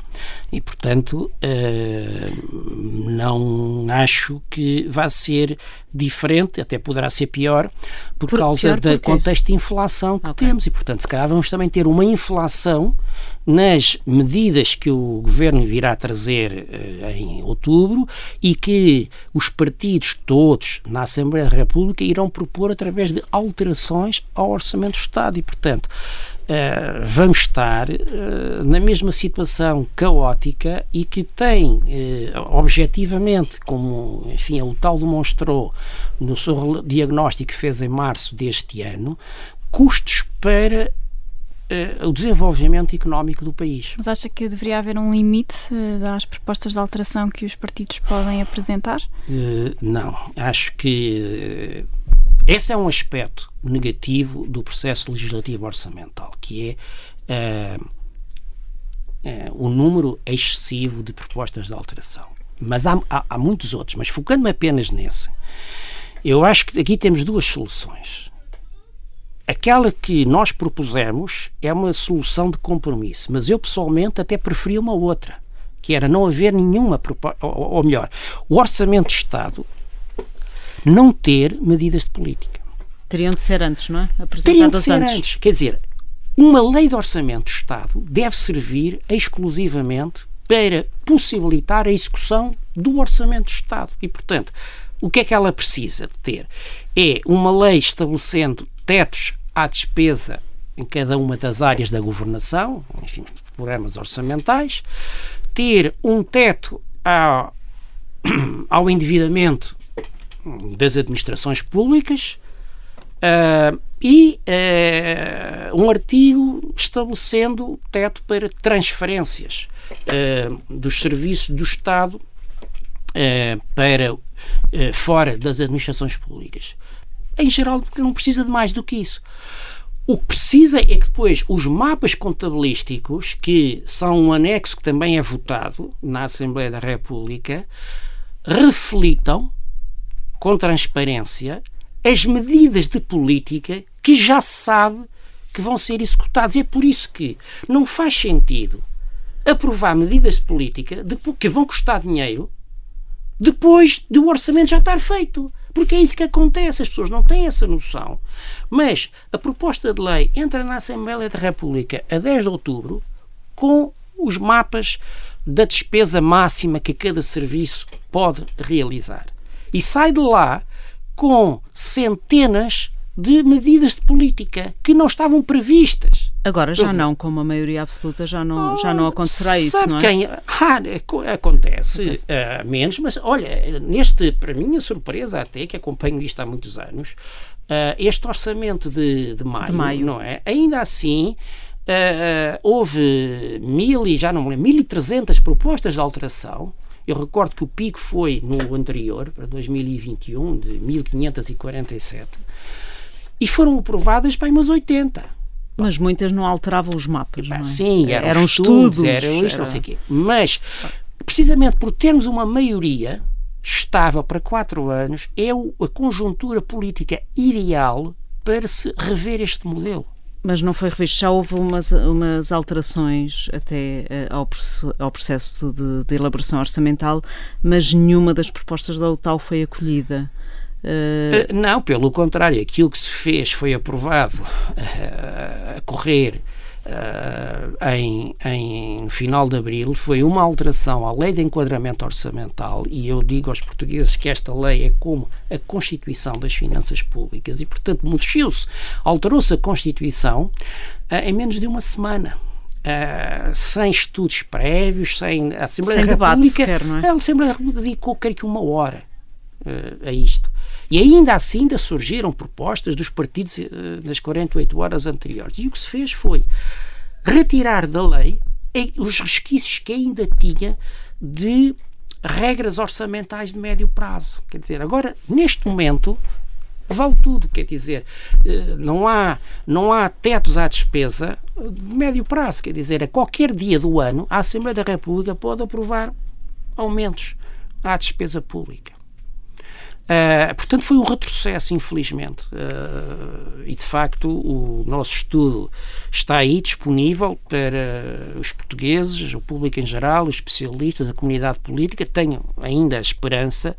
B: E, portanto, uh, não acho que vá ser diferente, até poderá ser pior, por, por causa do contexto de inflação que okay. temos. E, portanto, se calhar vamos também ter uma inflação nas medidas que o governo virá trazer uh, em outubro e que os partidos todos na Assembleia da República irão propor através de alterações ao Orçamento do Estado. E, portanto, Uh, vamos estar uh, na mesma situação caótica e que tem, uh, objetivamente, como enfim, o tal demonstrou no seu diagnóstico que fez em março deste ano, custos para o desenvolvimento económico do país.
C: Mas acha que deveria haver um limite às propostas de alteração que os partidos podem apresentar?
B: não. Acho que esse é um aspecto negativo do processo legislativo orçamental, que é o número excessivo de propostas de alteração. Mas há, há, há muitos outros, mas focando-me apenas nesse, eu acho que aqui temos duas soluções. Aquela que nós propusemos é uma solução de compromisso, mas eu pessoalmente até preferia uma outra, que era não haver nenhuma proposta, ou, ou melhor, o Orçamento de Estado não ter medidas de política.
A: Teriam de ser antes, não é?
B: Teriam de ser antes. antes. Quer dizer, uma lei de orçamento do Estado deve servir exclusivamente para possibilitar a execução do orçamento do Estado. E, portanto, o que é que ela precisa de ter? É uma lei estabelecendo tetos à despesa em cada uma das áreas da governação, enfim, programas orçamentais, ter um teto ao, ao endividamento das administrações públicas uh, e uh, um artigo estabelecendo teto para transferências uh, dos serviços do Estado para fora das administrações públicas. Em geral, não precisa de mais do que isso. O que precisa é que depois os mapas contabilísticos, que são um anexo que também é votado na Assembleia da República, reflitam com transparência as medidas de política que já se sabe que vão ser executadas. E é por isso que não faz sentido aprovar medidas de política que vão custar dinheiro depois do orçamento já estar feito. Porque é isso que acontece, as pessoas não têm essa noção. Mas a proposta de lei entra na Assembleia da República a 10 de outubro com os mapas da despesa máxima que cada serviço pode realizar e sai de lá com centenas de medidas de política que não estavam previstas.
A: Agora já não, com uma maioria absoluta já não, oh, já não acontecerá isso, não é?
B: Quem, ah, acontece, acontece. Uh, menos, mas olha, neste, para minha surpresa até, que acompanho isto há muitos anos, este orçamento de, de, maio, de, maio, não é? Ainda assim, Uh, houve mil e já não me lembro, 1.300 propostas de alteração. Eu recordo que o pico foi no anterior, para 2021, de 1.547, e foram aprovadas para umas 80.
A: Mas muitas não alteravam os mapas, não é?
B: Sim, eram, eram estudos, estudos, eram isto, era... não sei o quê. Mas, precisamente por termos uma maioria estável para quatro anos, é a conjuntura política ideal para se rever este modelo
A: mas não foi revisto. Já houve umas, umas alterações até uh, ao, ao, processo de, de, elaboração orçamental, mas nenhuma das propostas da UTAU foi acolhida.
B: Uh... Não, pelo contrário, aquilo que se fez foi aprovado a correr uh, em, em, final de abril foi uma alteração à lei de enquadramento orçamental e eu digo aos portugueses que esta lei é como a Constituição das Finanças Públicas e, portanto, mexeu-se, alterou-se a Constituição uh, em menos de uma semana. Uh, sem estudos prévios, sem a Assembleia sem da República. Sequer, não é? A Assembleia da República dedicou, creio que, uma hora a isto. E ainda assim ainda surgiram propostas dos partidos uh, nas 48 horas anteriores. E o que se fez foi retirar da lei os resquícios que ainda tinha de regras orçamentais de médio prazo. Quer dizer, agora, neste momento, vale tudo. Quer dizer, eh, não há, não há tetos à despesa de médio prazo. Quer dizer, a qualquer dia do ano, a Assembleia da República pode aprovar aumentos à despesa pública. Uh, portanto, foi um retrocesso, infelizmente. Uh, e, de facto, o nosso estudo está aí disponível para os portugueses, o público em geral, os especialistas, a comunidade política. Tenho ainda a esperança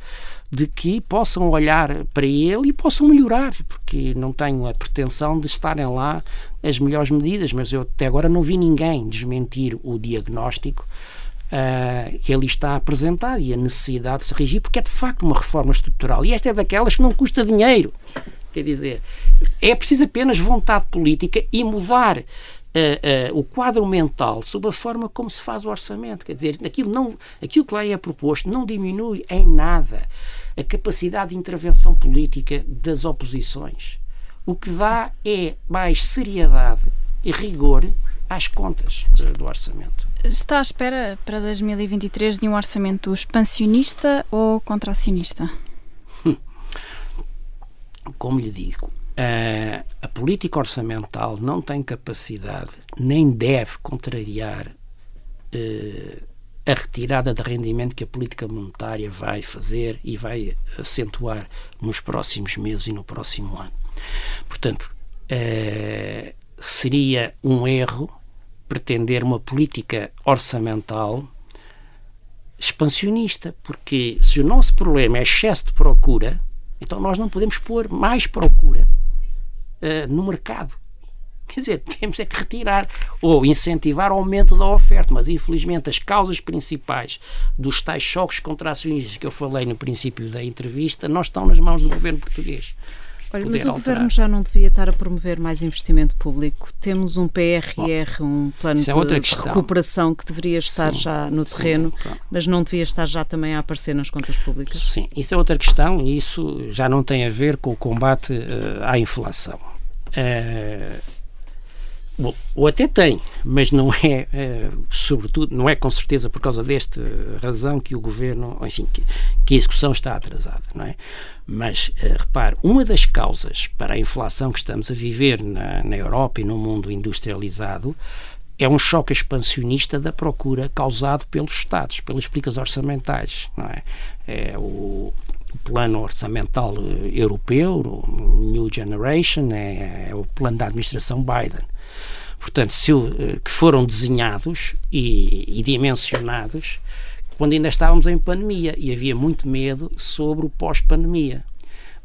B: de que possam olhar para ele e possam melhorar, porque não tenho a pretensão de estarem lá as melhores medidas, mas eu até agora não vi ninguém desmentir o diagnóstico uh, que ali está apresentado e a necessidade de se regir, porque é de facto uma reforma estrutural. E esta é daquelas que não custa dinheiro. Quer dizer, é preciso apenas vontade política e mudar Uh, uh, o quadro mental sobre a forma como se faz o orçamento. Quer dizer, aquilo, não, aquilo que lá é proposto não diminui em nada a capacidade de intervenção política das oposições. O que dá é mais seriedade e rigor às contas do orçamento.
C: Está à espera para 2023 de um orçamento expansionista ou contracionista?
B: Como lhe digo, a, a política orçamental não tem capacidade nem deve contrariar uh, a retirada de rendimento que a política monetária vai fazer e vai acentuar nos próximos meses e no próximo ano. Portanto, uh, seria um erro pretender uma política orçamental expansionista, porque se o nosso problema é excesso de procura, então nós não podemos pôr mais procura uh, no mercado. Quer dizer, temos é que retirar ou incentivar o aumento da oferta, mas infelizmente as causas principais dos tais choques contracionistas que eu falei no princípio da entrevista não estão nas mãos do governo português.
A: Olha, mas o alterar. Governo já não devia estar a promover mais investimento público. Temos um PRR, Bom, um plano é de, recuperação que deveria estar sim, já no terreno, sim, mas não devia estar já também a aparecer nas contas públicas.
B: Sim, isso é outra questão e isso já não tem a ver com o combate uh, à inflação. Uh, Bom, ou até tem, mas não é, é, sobretudo, não é com certeza por causa desta razão que o governo, enfim, que, que a execução está atrasada, não é? Mas, uh, repare, uma das causas para a inflação que estamos a viver na, na Europa e no mundo industrializado é um choque expansionista da procura causado pelos Estados, pelas políticas orçamentais, não é? É o, o plano orçamental eh, europeu, o New Generation, é, é o plano da administração Biden portanto, se, eh, que foram desenhados e, e dimensionados quando ainda estávamos em pandemia e havia muito medo sobre o pós-pandemia.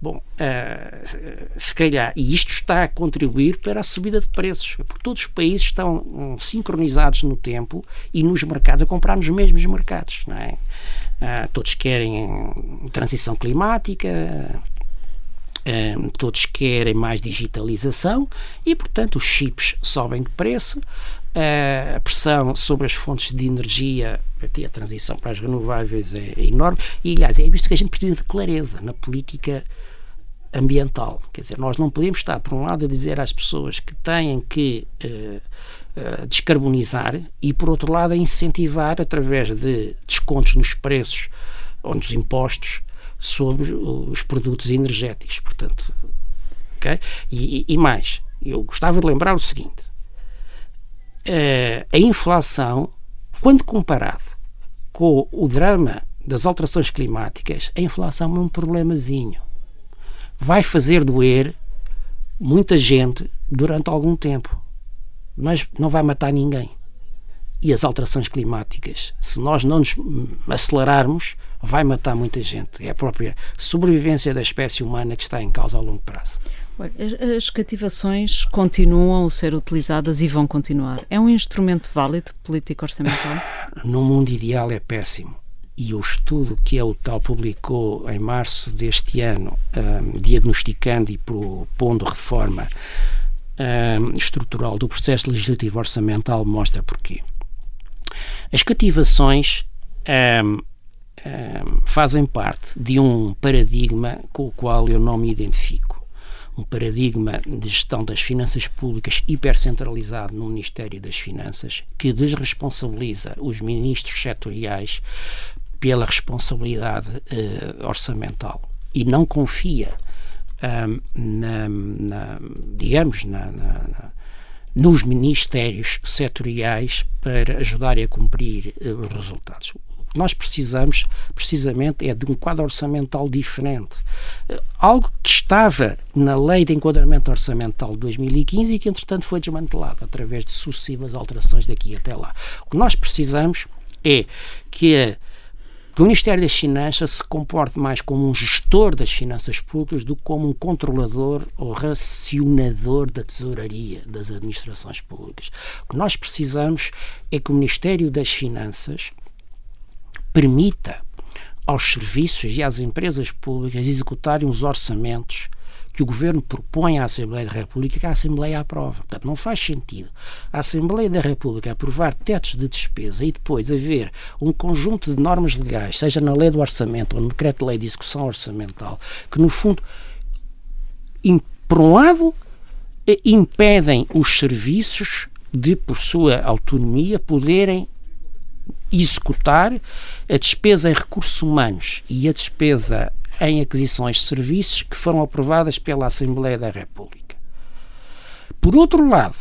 B: Bom, uh, se calhar, e isto está a contribuir para a subida de preços, porque todos os países estão um, sincronizados no tempo e nos mercados, a comprar nos mesmos mercados, não é? Uh, todos querem transição climática, um, todos querem mais digitalização e, portanto, os chips sobem de preço, uh, a pressão sobre as fontes de energia, até a transição para as renováveis é, é enorme, e, aliás, é visto que a gente precisa de clareza na política ambiental. Quer dizer, nós não podemos estar, por um lado, a dizer às pessoas que têm que uh, descarbonizar e, por outro lado, a incentivar através de descontos nos preços ou nos impostos sobre os produtos energéticos. Portanto, ok? E, e mais, eu gostava de lembrar o seguinte: uh, a inflação, quando comparado com o drama das alterações climáticas, a inflação é um problemazinho vai fazer doer muita gente durante algum tempo, mas não vai matar ninguém. E as alterações climáticas, se nós não nos acelerarmos, vai matar muita gente. É a própria sobrevivência da espécie humana que está em causa a longo prazo.
A: As cativações continuam a ser utilizadas e vão continuar. É um instrumento válido político orçamental?
B: No mundo ideal é péssimo e o estudo que a UTAL publicou em março deste ano, um, diagnosticando e propondo reforma um, estrutural do processo legislativo orçamental, mostra porquê. As cativações um, fazem parte de um paradigma com o qual eu não me identifico um paradigma de gestão das finanças públicas hipercentralizado no Ministério das Finanças, que desresponsabiliza os ministros setoriais pela responsabilidade uh, orçamental e não confia um, na, na, digamos, na, na, nos ministérios setoriais para ajudarem a cumprir uh, os resultados. Que nós precisamos, precisamente, é de um quadro orçamental diferente. Uh, algo que estava na Lei de Enquadramento Orçamental de 2015 e que, entretanto, foi desmantelado através de sucessivas alterações daqui até lá. O que nós precisamos é que a que o Ministério das Finanças se comporte mais como um gestor das finanças públicas do que como um controlador ou racionador da tesouraria das administrações públicas. O que nós precisamos é que o Ministério das Finanças permita aos serviços e às empresas públicas executarem os orçamentos que o Governo propõe à Assembleia da República que a Assembleia aprova. Portanto, não faz sentido a Assembleia da República aprovar tetos de despesa e depois haver um conjunto de normas legais, seja na lei do orçamento ou no decreto-lei de execução orçamental, que no fundo, por um lado, eh, impedem os serviços de, por sua autonomia, poderem executar a despesa em recursos humanos e a despesa em aquisições de serviços que foram aprovadas pela Assembleia da República. Por outro lado,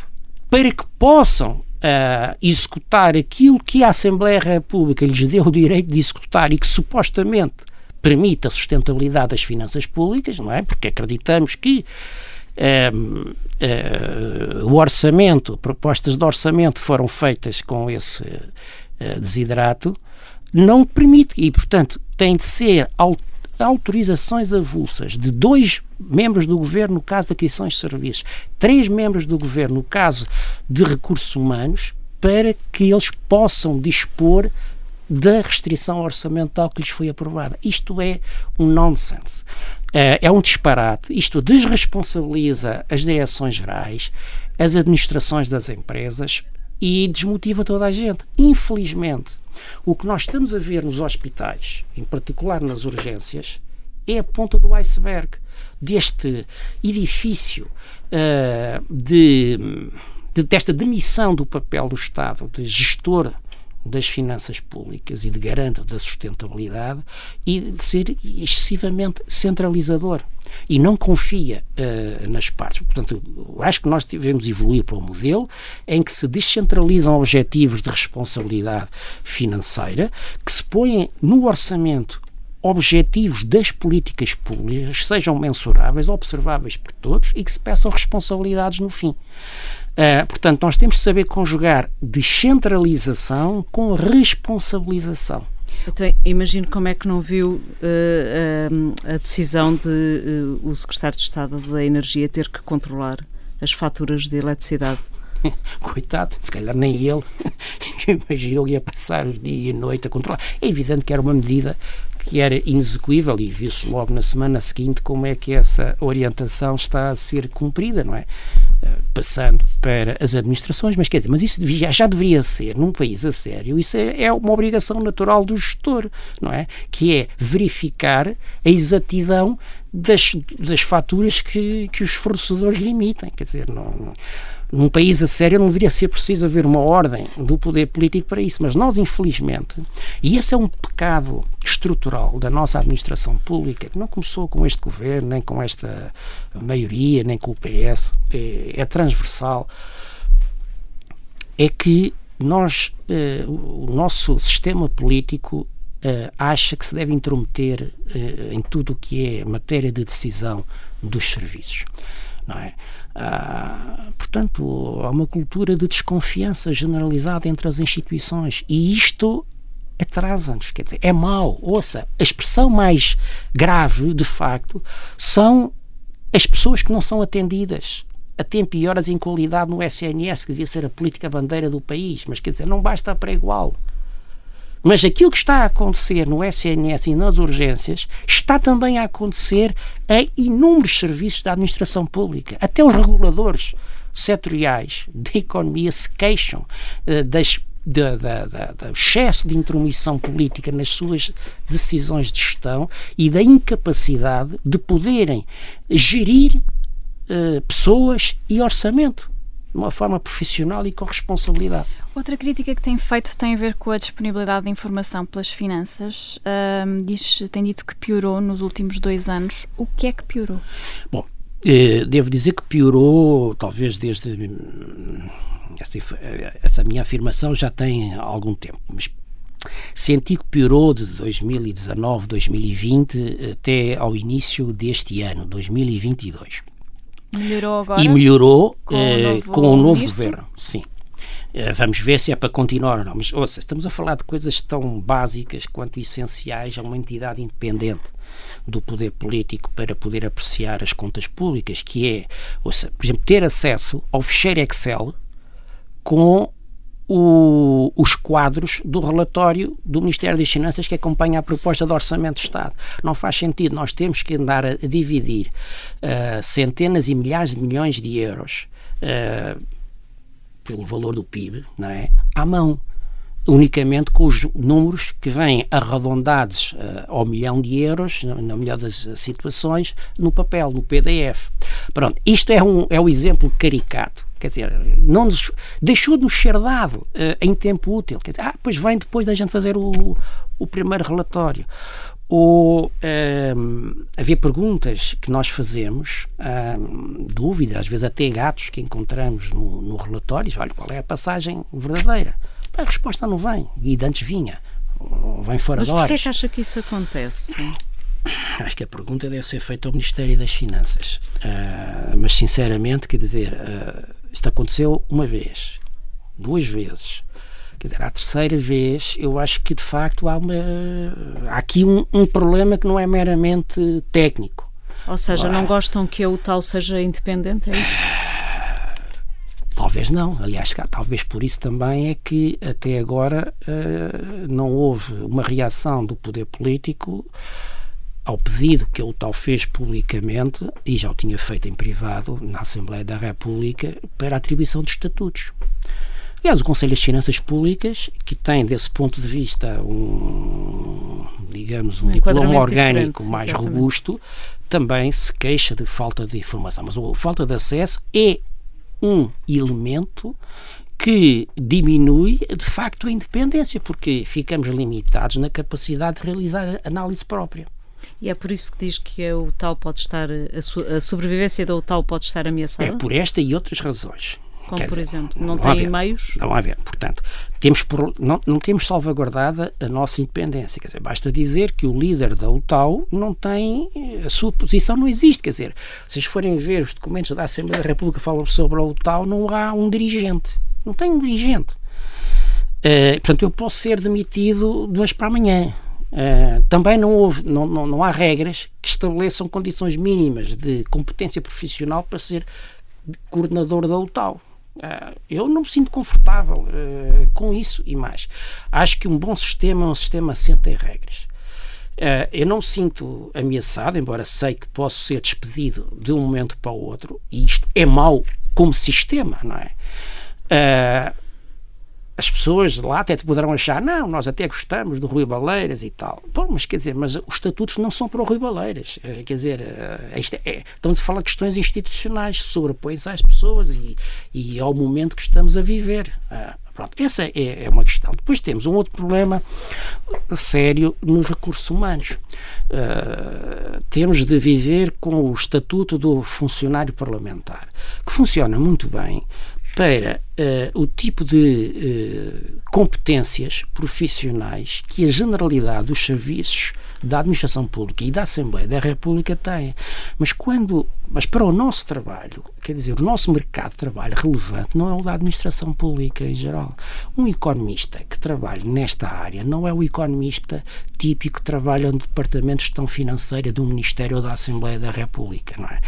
B: para que possam uh, executar aquilo que a Assembleia da República lhes deu o direito de executar e que supostamente permite a sustentabilidade das finanças públicas, não é? Porque acreditamos que uh, uh, o orçamento, propostas de orçamento foram feitas com esse desidrato, não permite e, portanto, tem de ser autorizações avulsas de dois membros do governo no caso de aquisições de serviços, três membros do governo no caso de recursos humanos, para que eles possam dispor da restrição orçamental que lhes foi aprovada. Isto é um nonsense. Eh, é um disparate. Isto desresponsabiliza as direções gerais, as administrações das empresas e desmotiva toda a gente. Infelizmente, o que nós estamos a ver nos hospitais, em particular nas urgências, é a ponta do iceberg deste edifício uh, de, de, desta demissão do papel do Estado de gestor das finanças públicas e de garante da sustentabilidade e de ser excessivamente centralizador e não confia uh, nas partes. Portanto, acho que nós devemos evoluir para um modelo em que se descentralizam objetivos de responsabilidade financeira, que se põem no orçamento objetivos das políticas públicas sejam mensuráveis, observáveis por todos e que se peçam responsabilidades no fim. Uh, portanto, nós temos de saber conjugar descentralização com responsabilização.
A: Então, imagino como é que não viu uh, uh, a decisão de uh, o secretário de Estado da Energia ter que controlar as faturas de eletricidade.
B: Coitado, se calhar nem ele imaginou que ia passar o dia e a noite a controlar. É evidente que era uma medida que era inexecuível e viu-se logo na semana seguinte como é que essa orientação está a ser cumprida, não é? Passando para as administrações, mas quer dizer, mas isso devia, já deveria ser, num país a sério, isso é, é, uma obrigação natural do gestor, não é? Que é verificar a exatidão das, das faturas que, que os fornecedores limitem, quer dizer, não, num país a sério não deveria ser preciso haver uma ordem do poder político para isso, mas nós, infelizmente, e esse é um pecado estrutural da nossa administração pública, que não começou com este governo, nem com esta maioria, nem com o PS, é, é transversal, é que nós, eh, o nosso sistema político eh, acha que se deve intrometer eh, em tudo o que é matéria de decisão dos serviços. Não é? Ah, portanto, há uma cultura de desconfiança generalizada entre as instituições e isto atrasa-nos, quer dizer, é mau. Ouça, a expressão mais grave, de facto, são as pessoas que não são atendidas a tempo e horas em qualidade no SNS, que devia ser a política bandeira do país, mas quer dizer, não basta para igual. Mas aquilo que está a acontecer no SNS e nas urgências está também a acontecer em inúmeros serviços da administração pública. Até os reguladores setoriais da economia se queixam uh, das do excesso de intromissão política nas suas decisões de gestão e da incapacidade de poderem gerir uh, pessoas e orçamento de uma forma profissional e com responsabilidade.
C: Outra crítica que tem feito tem a ver com a disponibilidade de informação pelas finanças. Um, diz, tem dito que piorou nos últimos dois anos. O que é que piorou?
B: Bom, eh, devo dizer que piorou, talvez desde. Essa, essa minha afirmação já tem algum tempo, mas senti que piorou de 2019, 2020 até ao início deste ano, 2022.
C: Melhorou agora?
B: E melhorou com, eh, o, novo com o novo governo, sim. Eh, vamos ver se é para continuar ou não. Mas, ouça, estamos a falar de coisas tão básicas quanto essenciais a uma entidade independente do poder político para poder apreciar as contas públicas, que é, ouça, por exemplo, ter acesso ao fecheiro Excel com o, os quadros do relatório do Ministério das Finanças que acompanha a proposta de Orçamento de Estado. Não faz sentido, nós temos que andar a, dividir uh, centenas e milhares de milhões de euros uh, pelo valor do PIB, não é? À mão unicamente com os números que vêm arredondados uh, ao milhão de euros, na melhor das situações, no papel, no PDF. Pronto, isto é, um, é o exemplo caricato. Quer dizer, não nos, deixou de nos ser dado uh, em tempo útil. Quer dizer, ah, pois vem depois da gente fazer o, o primeiro relatório. Ou uh, havia perguntas que nós fazemos, uh, dúvidas, às vezes até gatos que encontramos no, no relatório, olha, qual é a passagem verdadeira? A resposta não vem. E antes vinha. Vem fora
A: Mas
B: de horas.
A: Mas porquê é que acha que isso acontece?
B: Acho que a pergunta deve ser feita ao Ministério das Finanças. Uh, mas, sinceramente, quer dizer, uh, isto aconteceu uma vez, duas vezes. Quer dizer, à terceira vez, eu acho que de facto há, uma, há aqui um, um problema que não é meramente técnico.
A: Ou seja, não gostam que a UTAL seja independente, é isso?
B: Talvez não. Aliás, talvez por isso também é que até agora uh, não houve uma reação do poder político ao pedido que o tal fez publicamente, e já o tinha feito em privado, na Assembleia da República, para a atribuição de estatutos. Aliás, o Conselho das Finanças Públicas, que tem desse ponto de vista um, digamos, um, um diploma orgânico mais exatamente. robusto, também se queixa de falta de informação. Mas a falta de acesso é um elemento que diminui de facto a independência, porque ficamos limitados na capacidade de realizar análise própria.
A: E é por isso que diz que a UTAU pode estar, a, so, a sobrevivência da UTAU pode estar ameaçada?
B: É por esta e outras razões.
A: Como, Quer por dizer, exemplo, não, não tem meios?
B: Não há ver. Portanto, temos por, não, não temos salvaguardada a nossa independência. Quer dizer, basta dizer que o líder da UTAU não tem. A sua posição não existe. Quer dizer, se vocês forem ver os documentos da Assembleia da República que falam sobre a UTAU, não há um dirigente. Não tem um dirigente. Uh, portanto, eu posso ser demitido de hoje para amanhã. Uh, também não, houve, não, não, não há regras que estabeleçam condições mínimas de competência profissional para ser coordenador da UTAU. Uh, eu não me sinto confortável uh, com isso e mais. Acho que um bom sistema é um sistema assente em regras. Uh, eu não sinto ameaçado, embora sei que posso ser despedido de um momento para o outro, e isto é mau como sistema, não é? As pessoas lá até poderão achar, não, nós até gostamos do Rui Baleiras e tal. Bom, mas quer dizer, mas os estatutos não são para o Rui Baleiras. Eh, quer dizer, é, é, estamos a falar de questões institucionais, sobrepõem-se às pessoas e, e ao momento que estamos a viver. Ah, pronto, essa é, é, uma questão. Depois temos um outro problema sério nos recursos humanos. Uh, temos de viver com o estatuto do funcionário parlamentar, que funciona muito bem, para uh, o tipo de uh, competências profissionais que a generalidade dos serviços da administração pública e da Assembleia da República tem. Mas quando, mas para o nosso trabalho, quer dizer, o nosso mercado de trabalho relevante não é o da administração pública em geral. Um economista que trabalha nesta área não é o economista típico que trabalha no departamento de gestão financeira do Ministério ou da Assembleia da República, não é?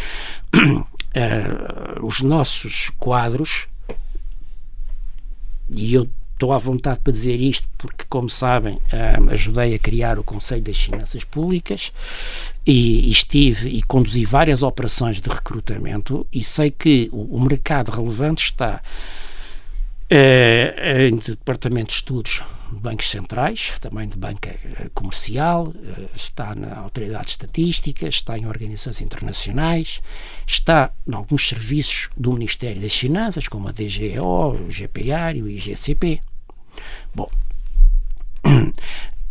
B: Uh, os nossos quadros e eu estou à vontade para dizer isto porque, como sabem, um, ajudei a criar o Conselho das Finanças Públicas e, estive e conduzi várias operações de recrutamento e sei que o mercado relevante está uh, em departamento de estudos de bancos centrais, também de banca eh, comercial, uh, está na autoridade de estatística, está em organizações internacionais, está em alguns serviços do Ministério das Finanças, como a DGO, o GPA e o IGCP. Bom,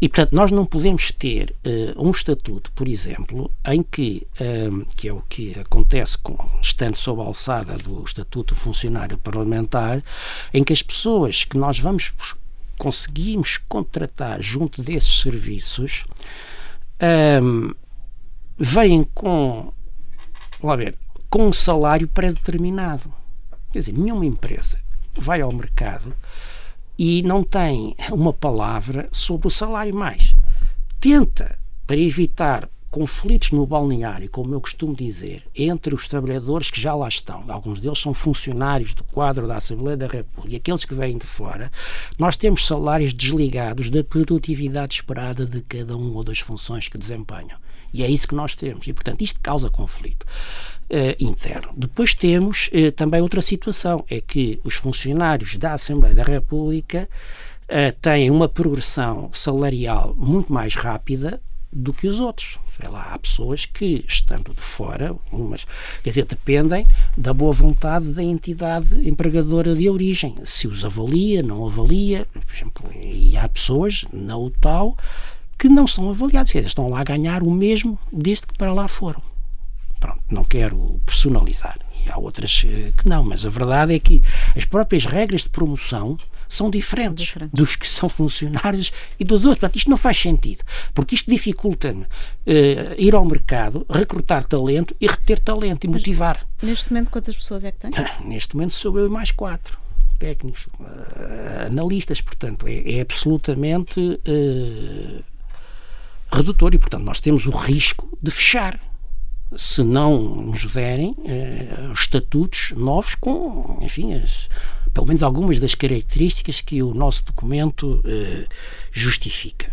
B: e, portanto, nós não podemos ter uh, um estatuto, por exemplo, em que, uh, que é o que acontece com, estando sob a alçada do Estatuto Funcionário Parlamentar, em que as pessoas que nós vamos conseguimos contratar junto desses serviços um, ehm, vêm com, lá ver, com um salário pré-determinado. Quer dizer, nenhuma empresa vai ao mercado e não tem uma palavra sobre o salário mais. Tenta, para evitar conflitos no balneário, como eu costumo dizer, entre os trabalhadores que já lá estão, alguns deles são funcionários do quadro da Assembleia da República, e aqueles que vêm de fora, nós temos salários desligados da produtividade esperada de cada uma ou das funções que desempenham. E é isso que nós temos. E, portanto, isto causa conflito uh, interno. Depois temos uh, também outra situação, é que os funcionários da Assembleia da República uh, têm uma progressão salarial muito mais rápida do que os outros. Lá, há pessoas que, estando de fora, umas, quer dizer, dependem da boa vontade da entidade empregadora de origem. Se os avalia, não avalia, por exemplo, e há pessoas na UTAL que não são avaliados, quer dizer, estão lá a ganhar o mesmo desde que para lá foram. Pronto, não quero personalizar. E há outras eh, que não, mas a verdade é que as próprias regras de promoção são diferentes, são diferentes. dos que são funcionários e dos outros. Portanto, isto não faz sentido, porque isto dificulta-me uh, ir ao mercado, recrutar talento e reter talento e mas motivar.
A: Neste momento, quantas pessoas é que tem?
B: Neste momento sou eu e mais quatro técnicos, uh, analistas, portanto, é, é absolutamente uh, redutor e, portanto, nós temos o risco de fechar se não nos derem eh, estatutos novos com, enfim, as, pelo menos algumas das características que o nosso documento eh, justifica.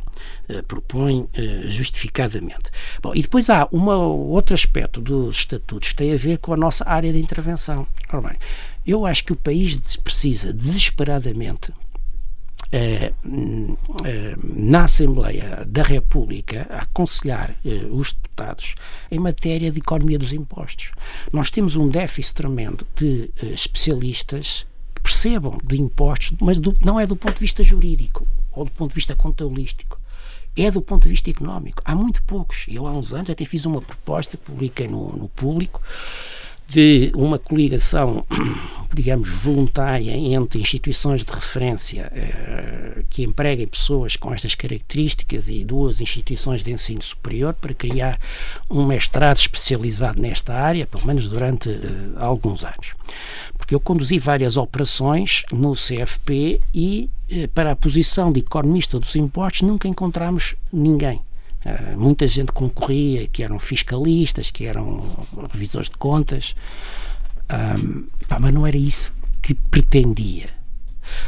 B: Eh, propõe eh, justificadamente. Bom, e depois há uma, outro aspecto dos estatutos que tem a ver com a nossa área de intervenção. Ora bem, eu acho que o país precisa desesperadamente na Assembleia da República a aconselhar eh, os deputados em matéria de economia dos impostos. Nós temos um déficit tremendo de especialistas que percebam de impostos, mas do, não é do ponto de vista jurídico ou do ponto de vista contabilístico é do ponto de vista económico. Há muito poucos. Eu, há uns anos, até fiz uma proposta, publiquei no, no público, de uma coligação, digamos, voluntária entre instituições de referência eh, que empreguem pessoas com estas características e duas instituições de ensino superior para criar um mestrado especializado nesta área, pelo menos durante eh, alguns anos. Porque eu conduzi várias operações no CFP e eh, para a posição de economista dos impostos nunca encontramos ninguém. Uh, muita gente concorria, que eram fiscalistas, que eram revisores de contas, um, pá, mas não era isso que pretendia.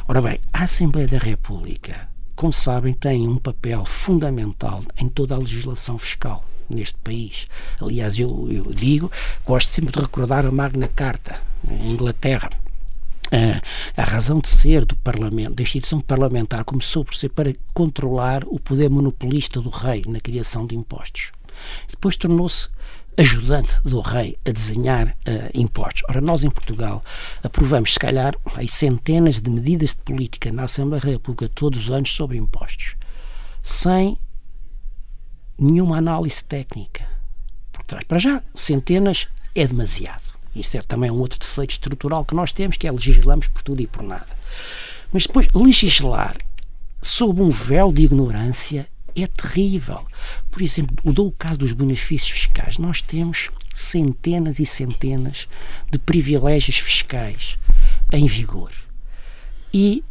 B: Ora bem, a Assembleia da República, como sabem, têm um papel fundamental em toda a legislação fiscal neste país. Aliás, eu, eu digo, gosto sempre de recordar a Magna Carta, em Inglaterra. A razão de ser do Parlamento, da instituição parlamentar, começou por ser para controlar o poder monopolista do rei na criação de impostos. Depois tornou-se ajudante do rei a desenhar uh, impostos. Ora, nós em Portugal aprovamos, se calhar, centenas de medidas de política na Assembleia da República todos os anos sobre impostos, sem nenhuma análise técnica por trás. Para já, centenas é demasiado. Isso é também um outro defeito estrutural que nós temos, que é legislamos por tudo e por nada. Mas depois, legislar sob um véu de ignorância é terrível. Por exemplo, dou o caso dos benefícios fiscais. Nós temos centenas e centenas de privilégios fiscais em vigor. E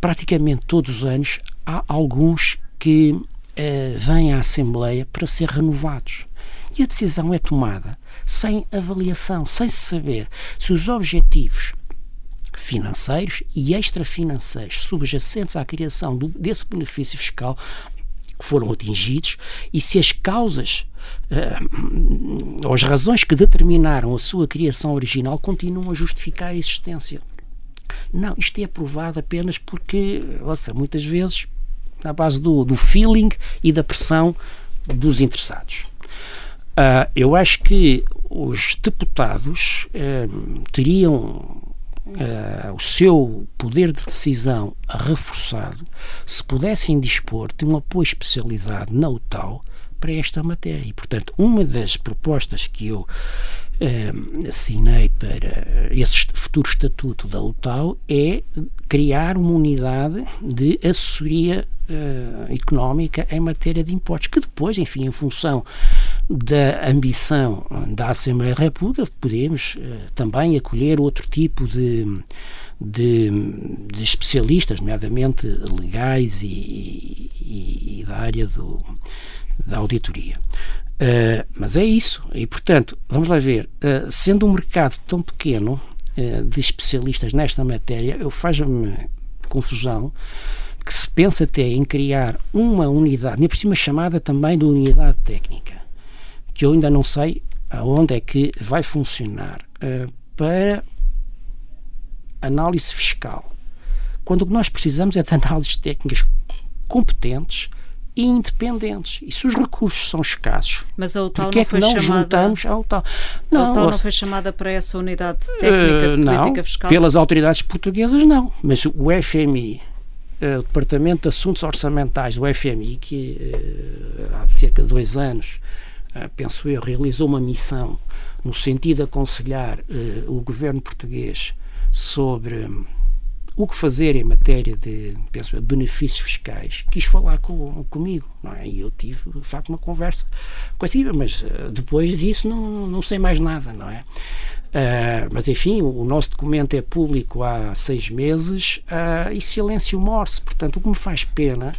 B: praticamente todos os anos há alguns que uh, vêm à Assembleia para ser renovados. E a decisão é tomada sem avaliação, sem saber se os objetivos financeiros e extrafinanceiros subjacentes à criação do, desse benefício fiscal foram atingidos e se as causas uh, ou as razões que determinaram a sua criação original continuam a justificar a existência. Não, isto é aprovado apenas porque, ouça, muitas vezes na base do, do feeling e da pressão dos interessados. Uh, eu acho que os deputados uh, teriam uh, o seu poder de decisão reforçado se pudessem dispor de um apoio especializado na UTAU para esta matéria. E, portanto, uma das propostas que eu uh, assinei para esse futuro estatuto da UTAU é criar uma unidade de assessoria uh, económica em matéria de impostos, que depois, enfim, em função da ambição da Assembleia da República, podemos uh, também acolher outro tipo de, de, de especialistas, nomeadamente legais e, e, e, da área do, da auditoria. Uh, mas é isso, e portanto, vamos lá ver, uh, sendo um mercado tão pequeno de especialistas nesta matéria, eu faz-me confusão que se pensa até em criar uma unidade, nem por cima chamada também de unidade técnica, que eu ainda não sei aonde é que vai funcionar uh, para análise fiscal. Quando o que nós precisamos é de análises técnicas competentes e independentes. E se os recursos são escassos,
A: mas a UTAL
B: porque
A: não
B: é que
A: foi
B: não
A: chamada,
B: juntamos a UTAL?
A: Não, a UTAL não foi chamada para essa unidade técnica de
B: uh,
A: política
B: não,
A: fiscal?
B: pelas autoridades portuguesas não, mas o FMI uh, o Departamento de Assuntos Orçamentais do FMI, que uh, há cerca de dois anos penso eu, realizou uma missão no sentido de aconselhar uh, o governo português sobre um, o que fazer em matéria de penso, benefícios fiscais, quis falar com, comigo, não é? E eu tive, de facto, uma conversa com essa, mas uh, depois disso não, não sei mais nada, não é? Uh, mas enfim, o, o, nosso documento é público há seis meses uh, e silêncio morse. Portanto, o que me faz pena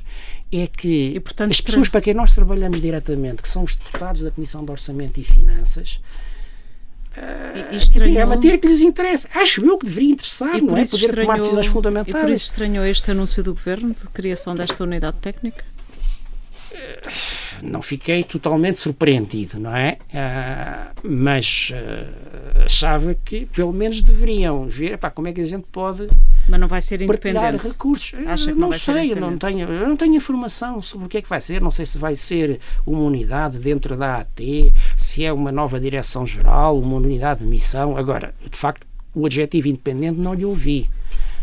B: é que e, portanto, as pessoas para quem nós trabalhamos diretamente, que são os deputados da Comissão de Orçamento e Finanças, Uh, estranhou, é a matéria que lhes interessa. Acho eu que deveria interessar, não é? Poder tomar decisões fundamentais.
A: E por isso estranhou este anúncio do Governo de criação desta unidade técnica?
B: Não fiquei totalmente surpreendido, não é? Uh, mas uh, achava que pelo menos deveriam ver pá, como é que a gente pode
A: mas não vai ser independente.
B: recursos. Acha que não, não sei, ser não tenho, eu não tenho informação sobre o que é que vai ser. Não sei se vai ser uma unidade dentro da AT, se é uma nova direção-geral, uma unidade de missão. Agora, de facto, o adjetivo independente não lhe ouvi.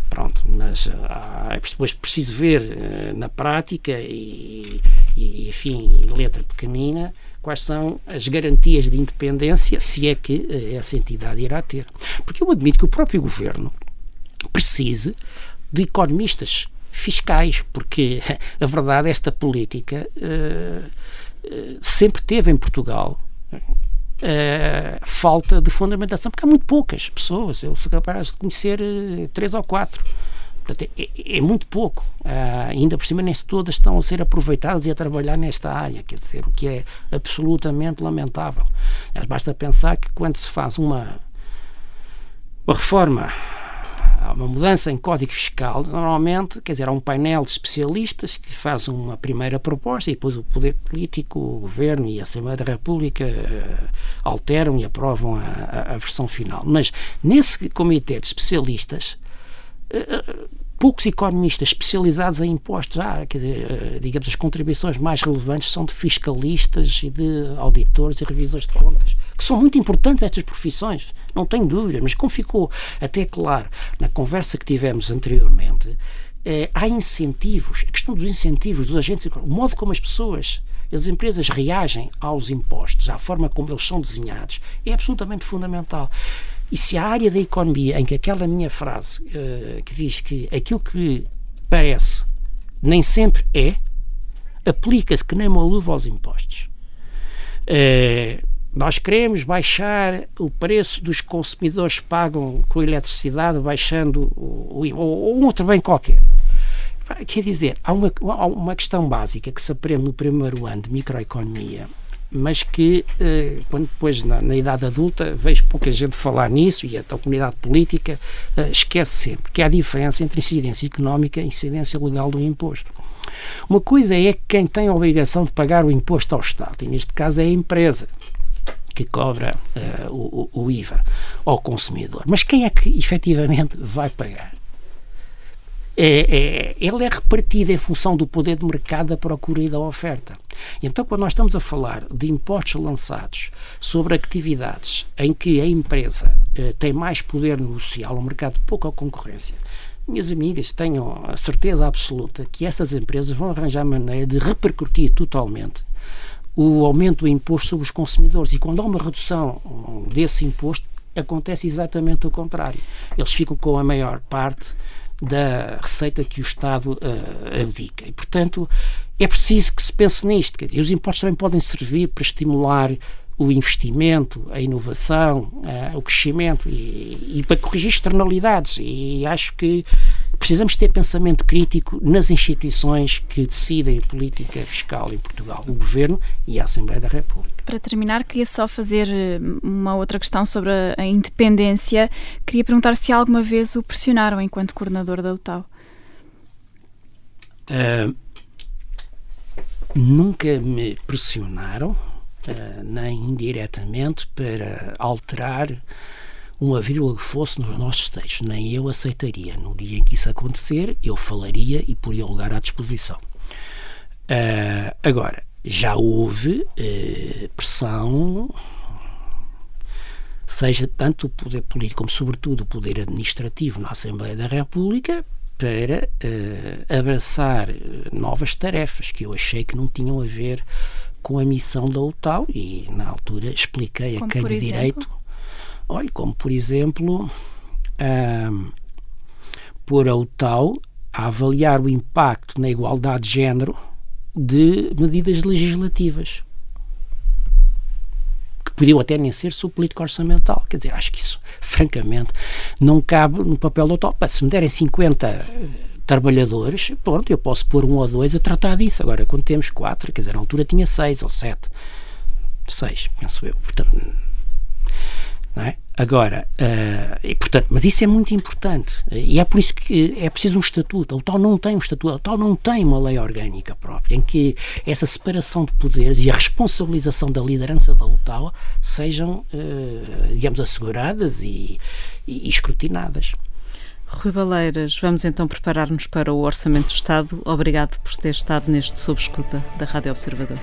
B: Pronto, mas ah, depois preciso ver uh, na prática e, e, enfim, em letra pequenina, quais são as garantias de independência, se é que uh, essa entidade irá ter. Porque eu admito que o próprio governo precise de economistas fiscais, porque a verdade, esta política sempre teve em Portugal Uh, falta de fundamentação, porque há muito poucas pessoas. Eu sou capaz de conhecer uh, três ou quatro. Portanto, é, é, é muito pouco. Uh, ainda por cima, nem todas estão a ser aproveitadas e a trabalhar nesta área, quer dizer, o que é absolutamente lamentável. Mas basta pensar que quando se faz uma, uma reforma há uma mudança em código fiscal, normalmente, quer dizer, há um painel de especialistas que fazem uma primeira proposta e depois o poder político, o governo e a Assembleia da República uh, alteram e aprovam a, a, versão final. Mas nesse comitê de especialistas, uh, poucos economistas especializados em impostos. Ah, quer dizer, digamos, as contribuições mais relevantes são de fiscalistas e de auditores e revisores de contas, que são muito importantes estas profissões não tenho dúvida, mas como ficou até claro na conversa que tivemos anteriormente, eh, há incentivos, a questão dos incentivos dos agentes, o modo como as pessoas, as empresas reagem aos impostos, à forma como eles são desenhados, é absolutamente fundamental. E se a área da economia em que aquela minha frase uh, que diz que aquilo que parece nem sempre é, aplica-se que nem uma luva aos impostos. Uh, nós queremos baixar o preço dos consumidores que pagam com eletricidade, baixando o, o, ou um outro bem qualquer. Quer dizer, há uma, há uma questão básica que se aprende no primeiro ano de microeconomia, mas que, eh, quando depois na, na, idade adulta, vejo pouca gente falar nisso e até a comunidade política eh, esquece sempre, que há diferença entre incidência económica e incidência legal do imposto. Uma coisa é quem tem a obrigação de pagar o imposto ao Estado, e neste caso é a empresa que cobra uh, o, o, IVA ao consumidor. Mas quem é que efetivamente vai pagar? É, é, ele é repartido em função do poder de mercado, da procura e da oferta. Então, quando nós estamos a falar de impostos lançados sobre atividades em que a empresa eh, tem mais poder negocial, um mercado de pouca concorrência, minhas amigas, tenham a certeza absoluta que essas empresas vão arranjar maneira de repercutir totalmente o aumento do imposto sobre os consumidores. E quando há uma redução desse imposto, acontece exatamente o contrário. Eles ficam com a maior parte da receita que o Estado uh, abdica. E, portanto, é preciso que se pense nisto. Quer dizer, os impostos também podem servir para estimular o investimento, a inovação, uh, o crescimento e, e para corrigir externalidades. E acho que Precisamos ter pensamento crítico nas instituições que decidem a política fiscal em Portugal, o Governo e a Assembleia da República.
C: Para terminar, queria só fazer eh, uma outra questão sobre a independência. Queria perguntar se alguma vez o pressionaram enquanto coordenador da UTAU. Uh,
B: nunca me pressionaram, uh, nem indiretamente, para alterar uma vírgula que fosse nos nossos textos. Nem eu aceitaria. No dia em que isso acontecer, eu falaria e poria o lugar à disposição. Uh, agora, já houve uh, pressão, seja tanto o poder político como, sobretudo, o poder administrativo na Assembleia da República, para uh, abraçar novas tarefas que eu achei que não tinham a ver com a missão da UTAU e, na altura, expliquei como a quem de exemplo? direito Olha, como por exemplo, um, pôr a UTAU a avaliar o impacto na igualdade de género de medidas legislativas que podiam até nem ser sobre política orçamental. Quer dizer, acho que isso, francamente, não cabe no papel do UTAU. Se me derem 50 eh, trabalhadores, pronto, eu posso pôr um ou dois a tratar disso. Agora, quando temos quatro, quer dizer, na altura tinha seis ou sete. Seis, penso eu. Portanto, é? Agora, uh, e, portanto, mas isso é muito importante e é por isso que é preciso um estatuto. O tal não tem um estatuto, o tal não tem uma lei orgânica própria em que essa separação de poderes e a responsabilização da liderança da UTAL sejam, uh, digamos, asseguradas e, e, e escrutinadas.
A: Rui Baleiras, vamos então preparar-nos para o Orçamento do Estado. Obrigado por ter estado neste Sob Escuta da Rádio Observador.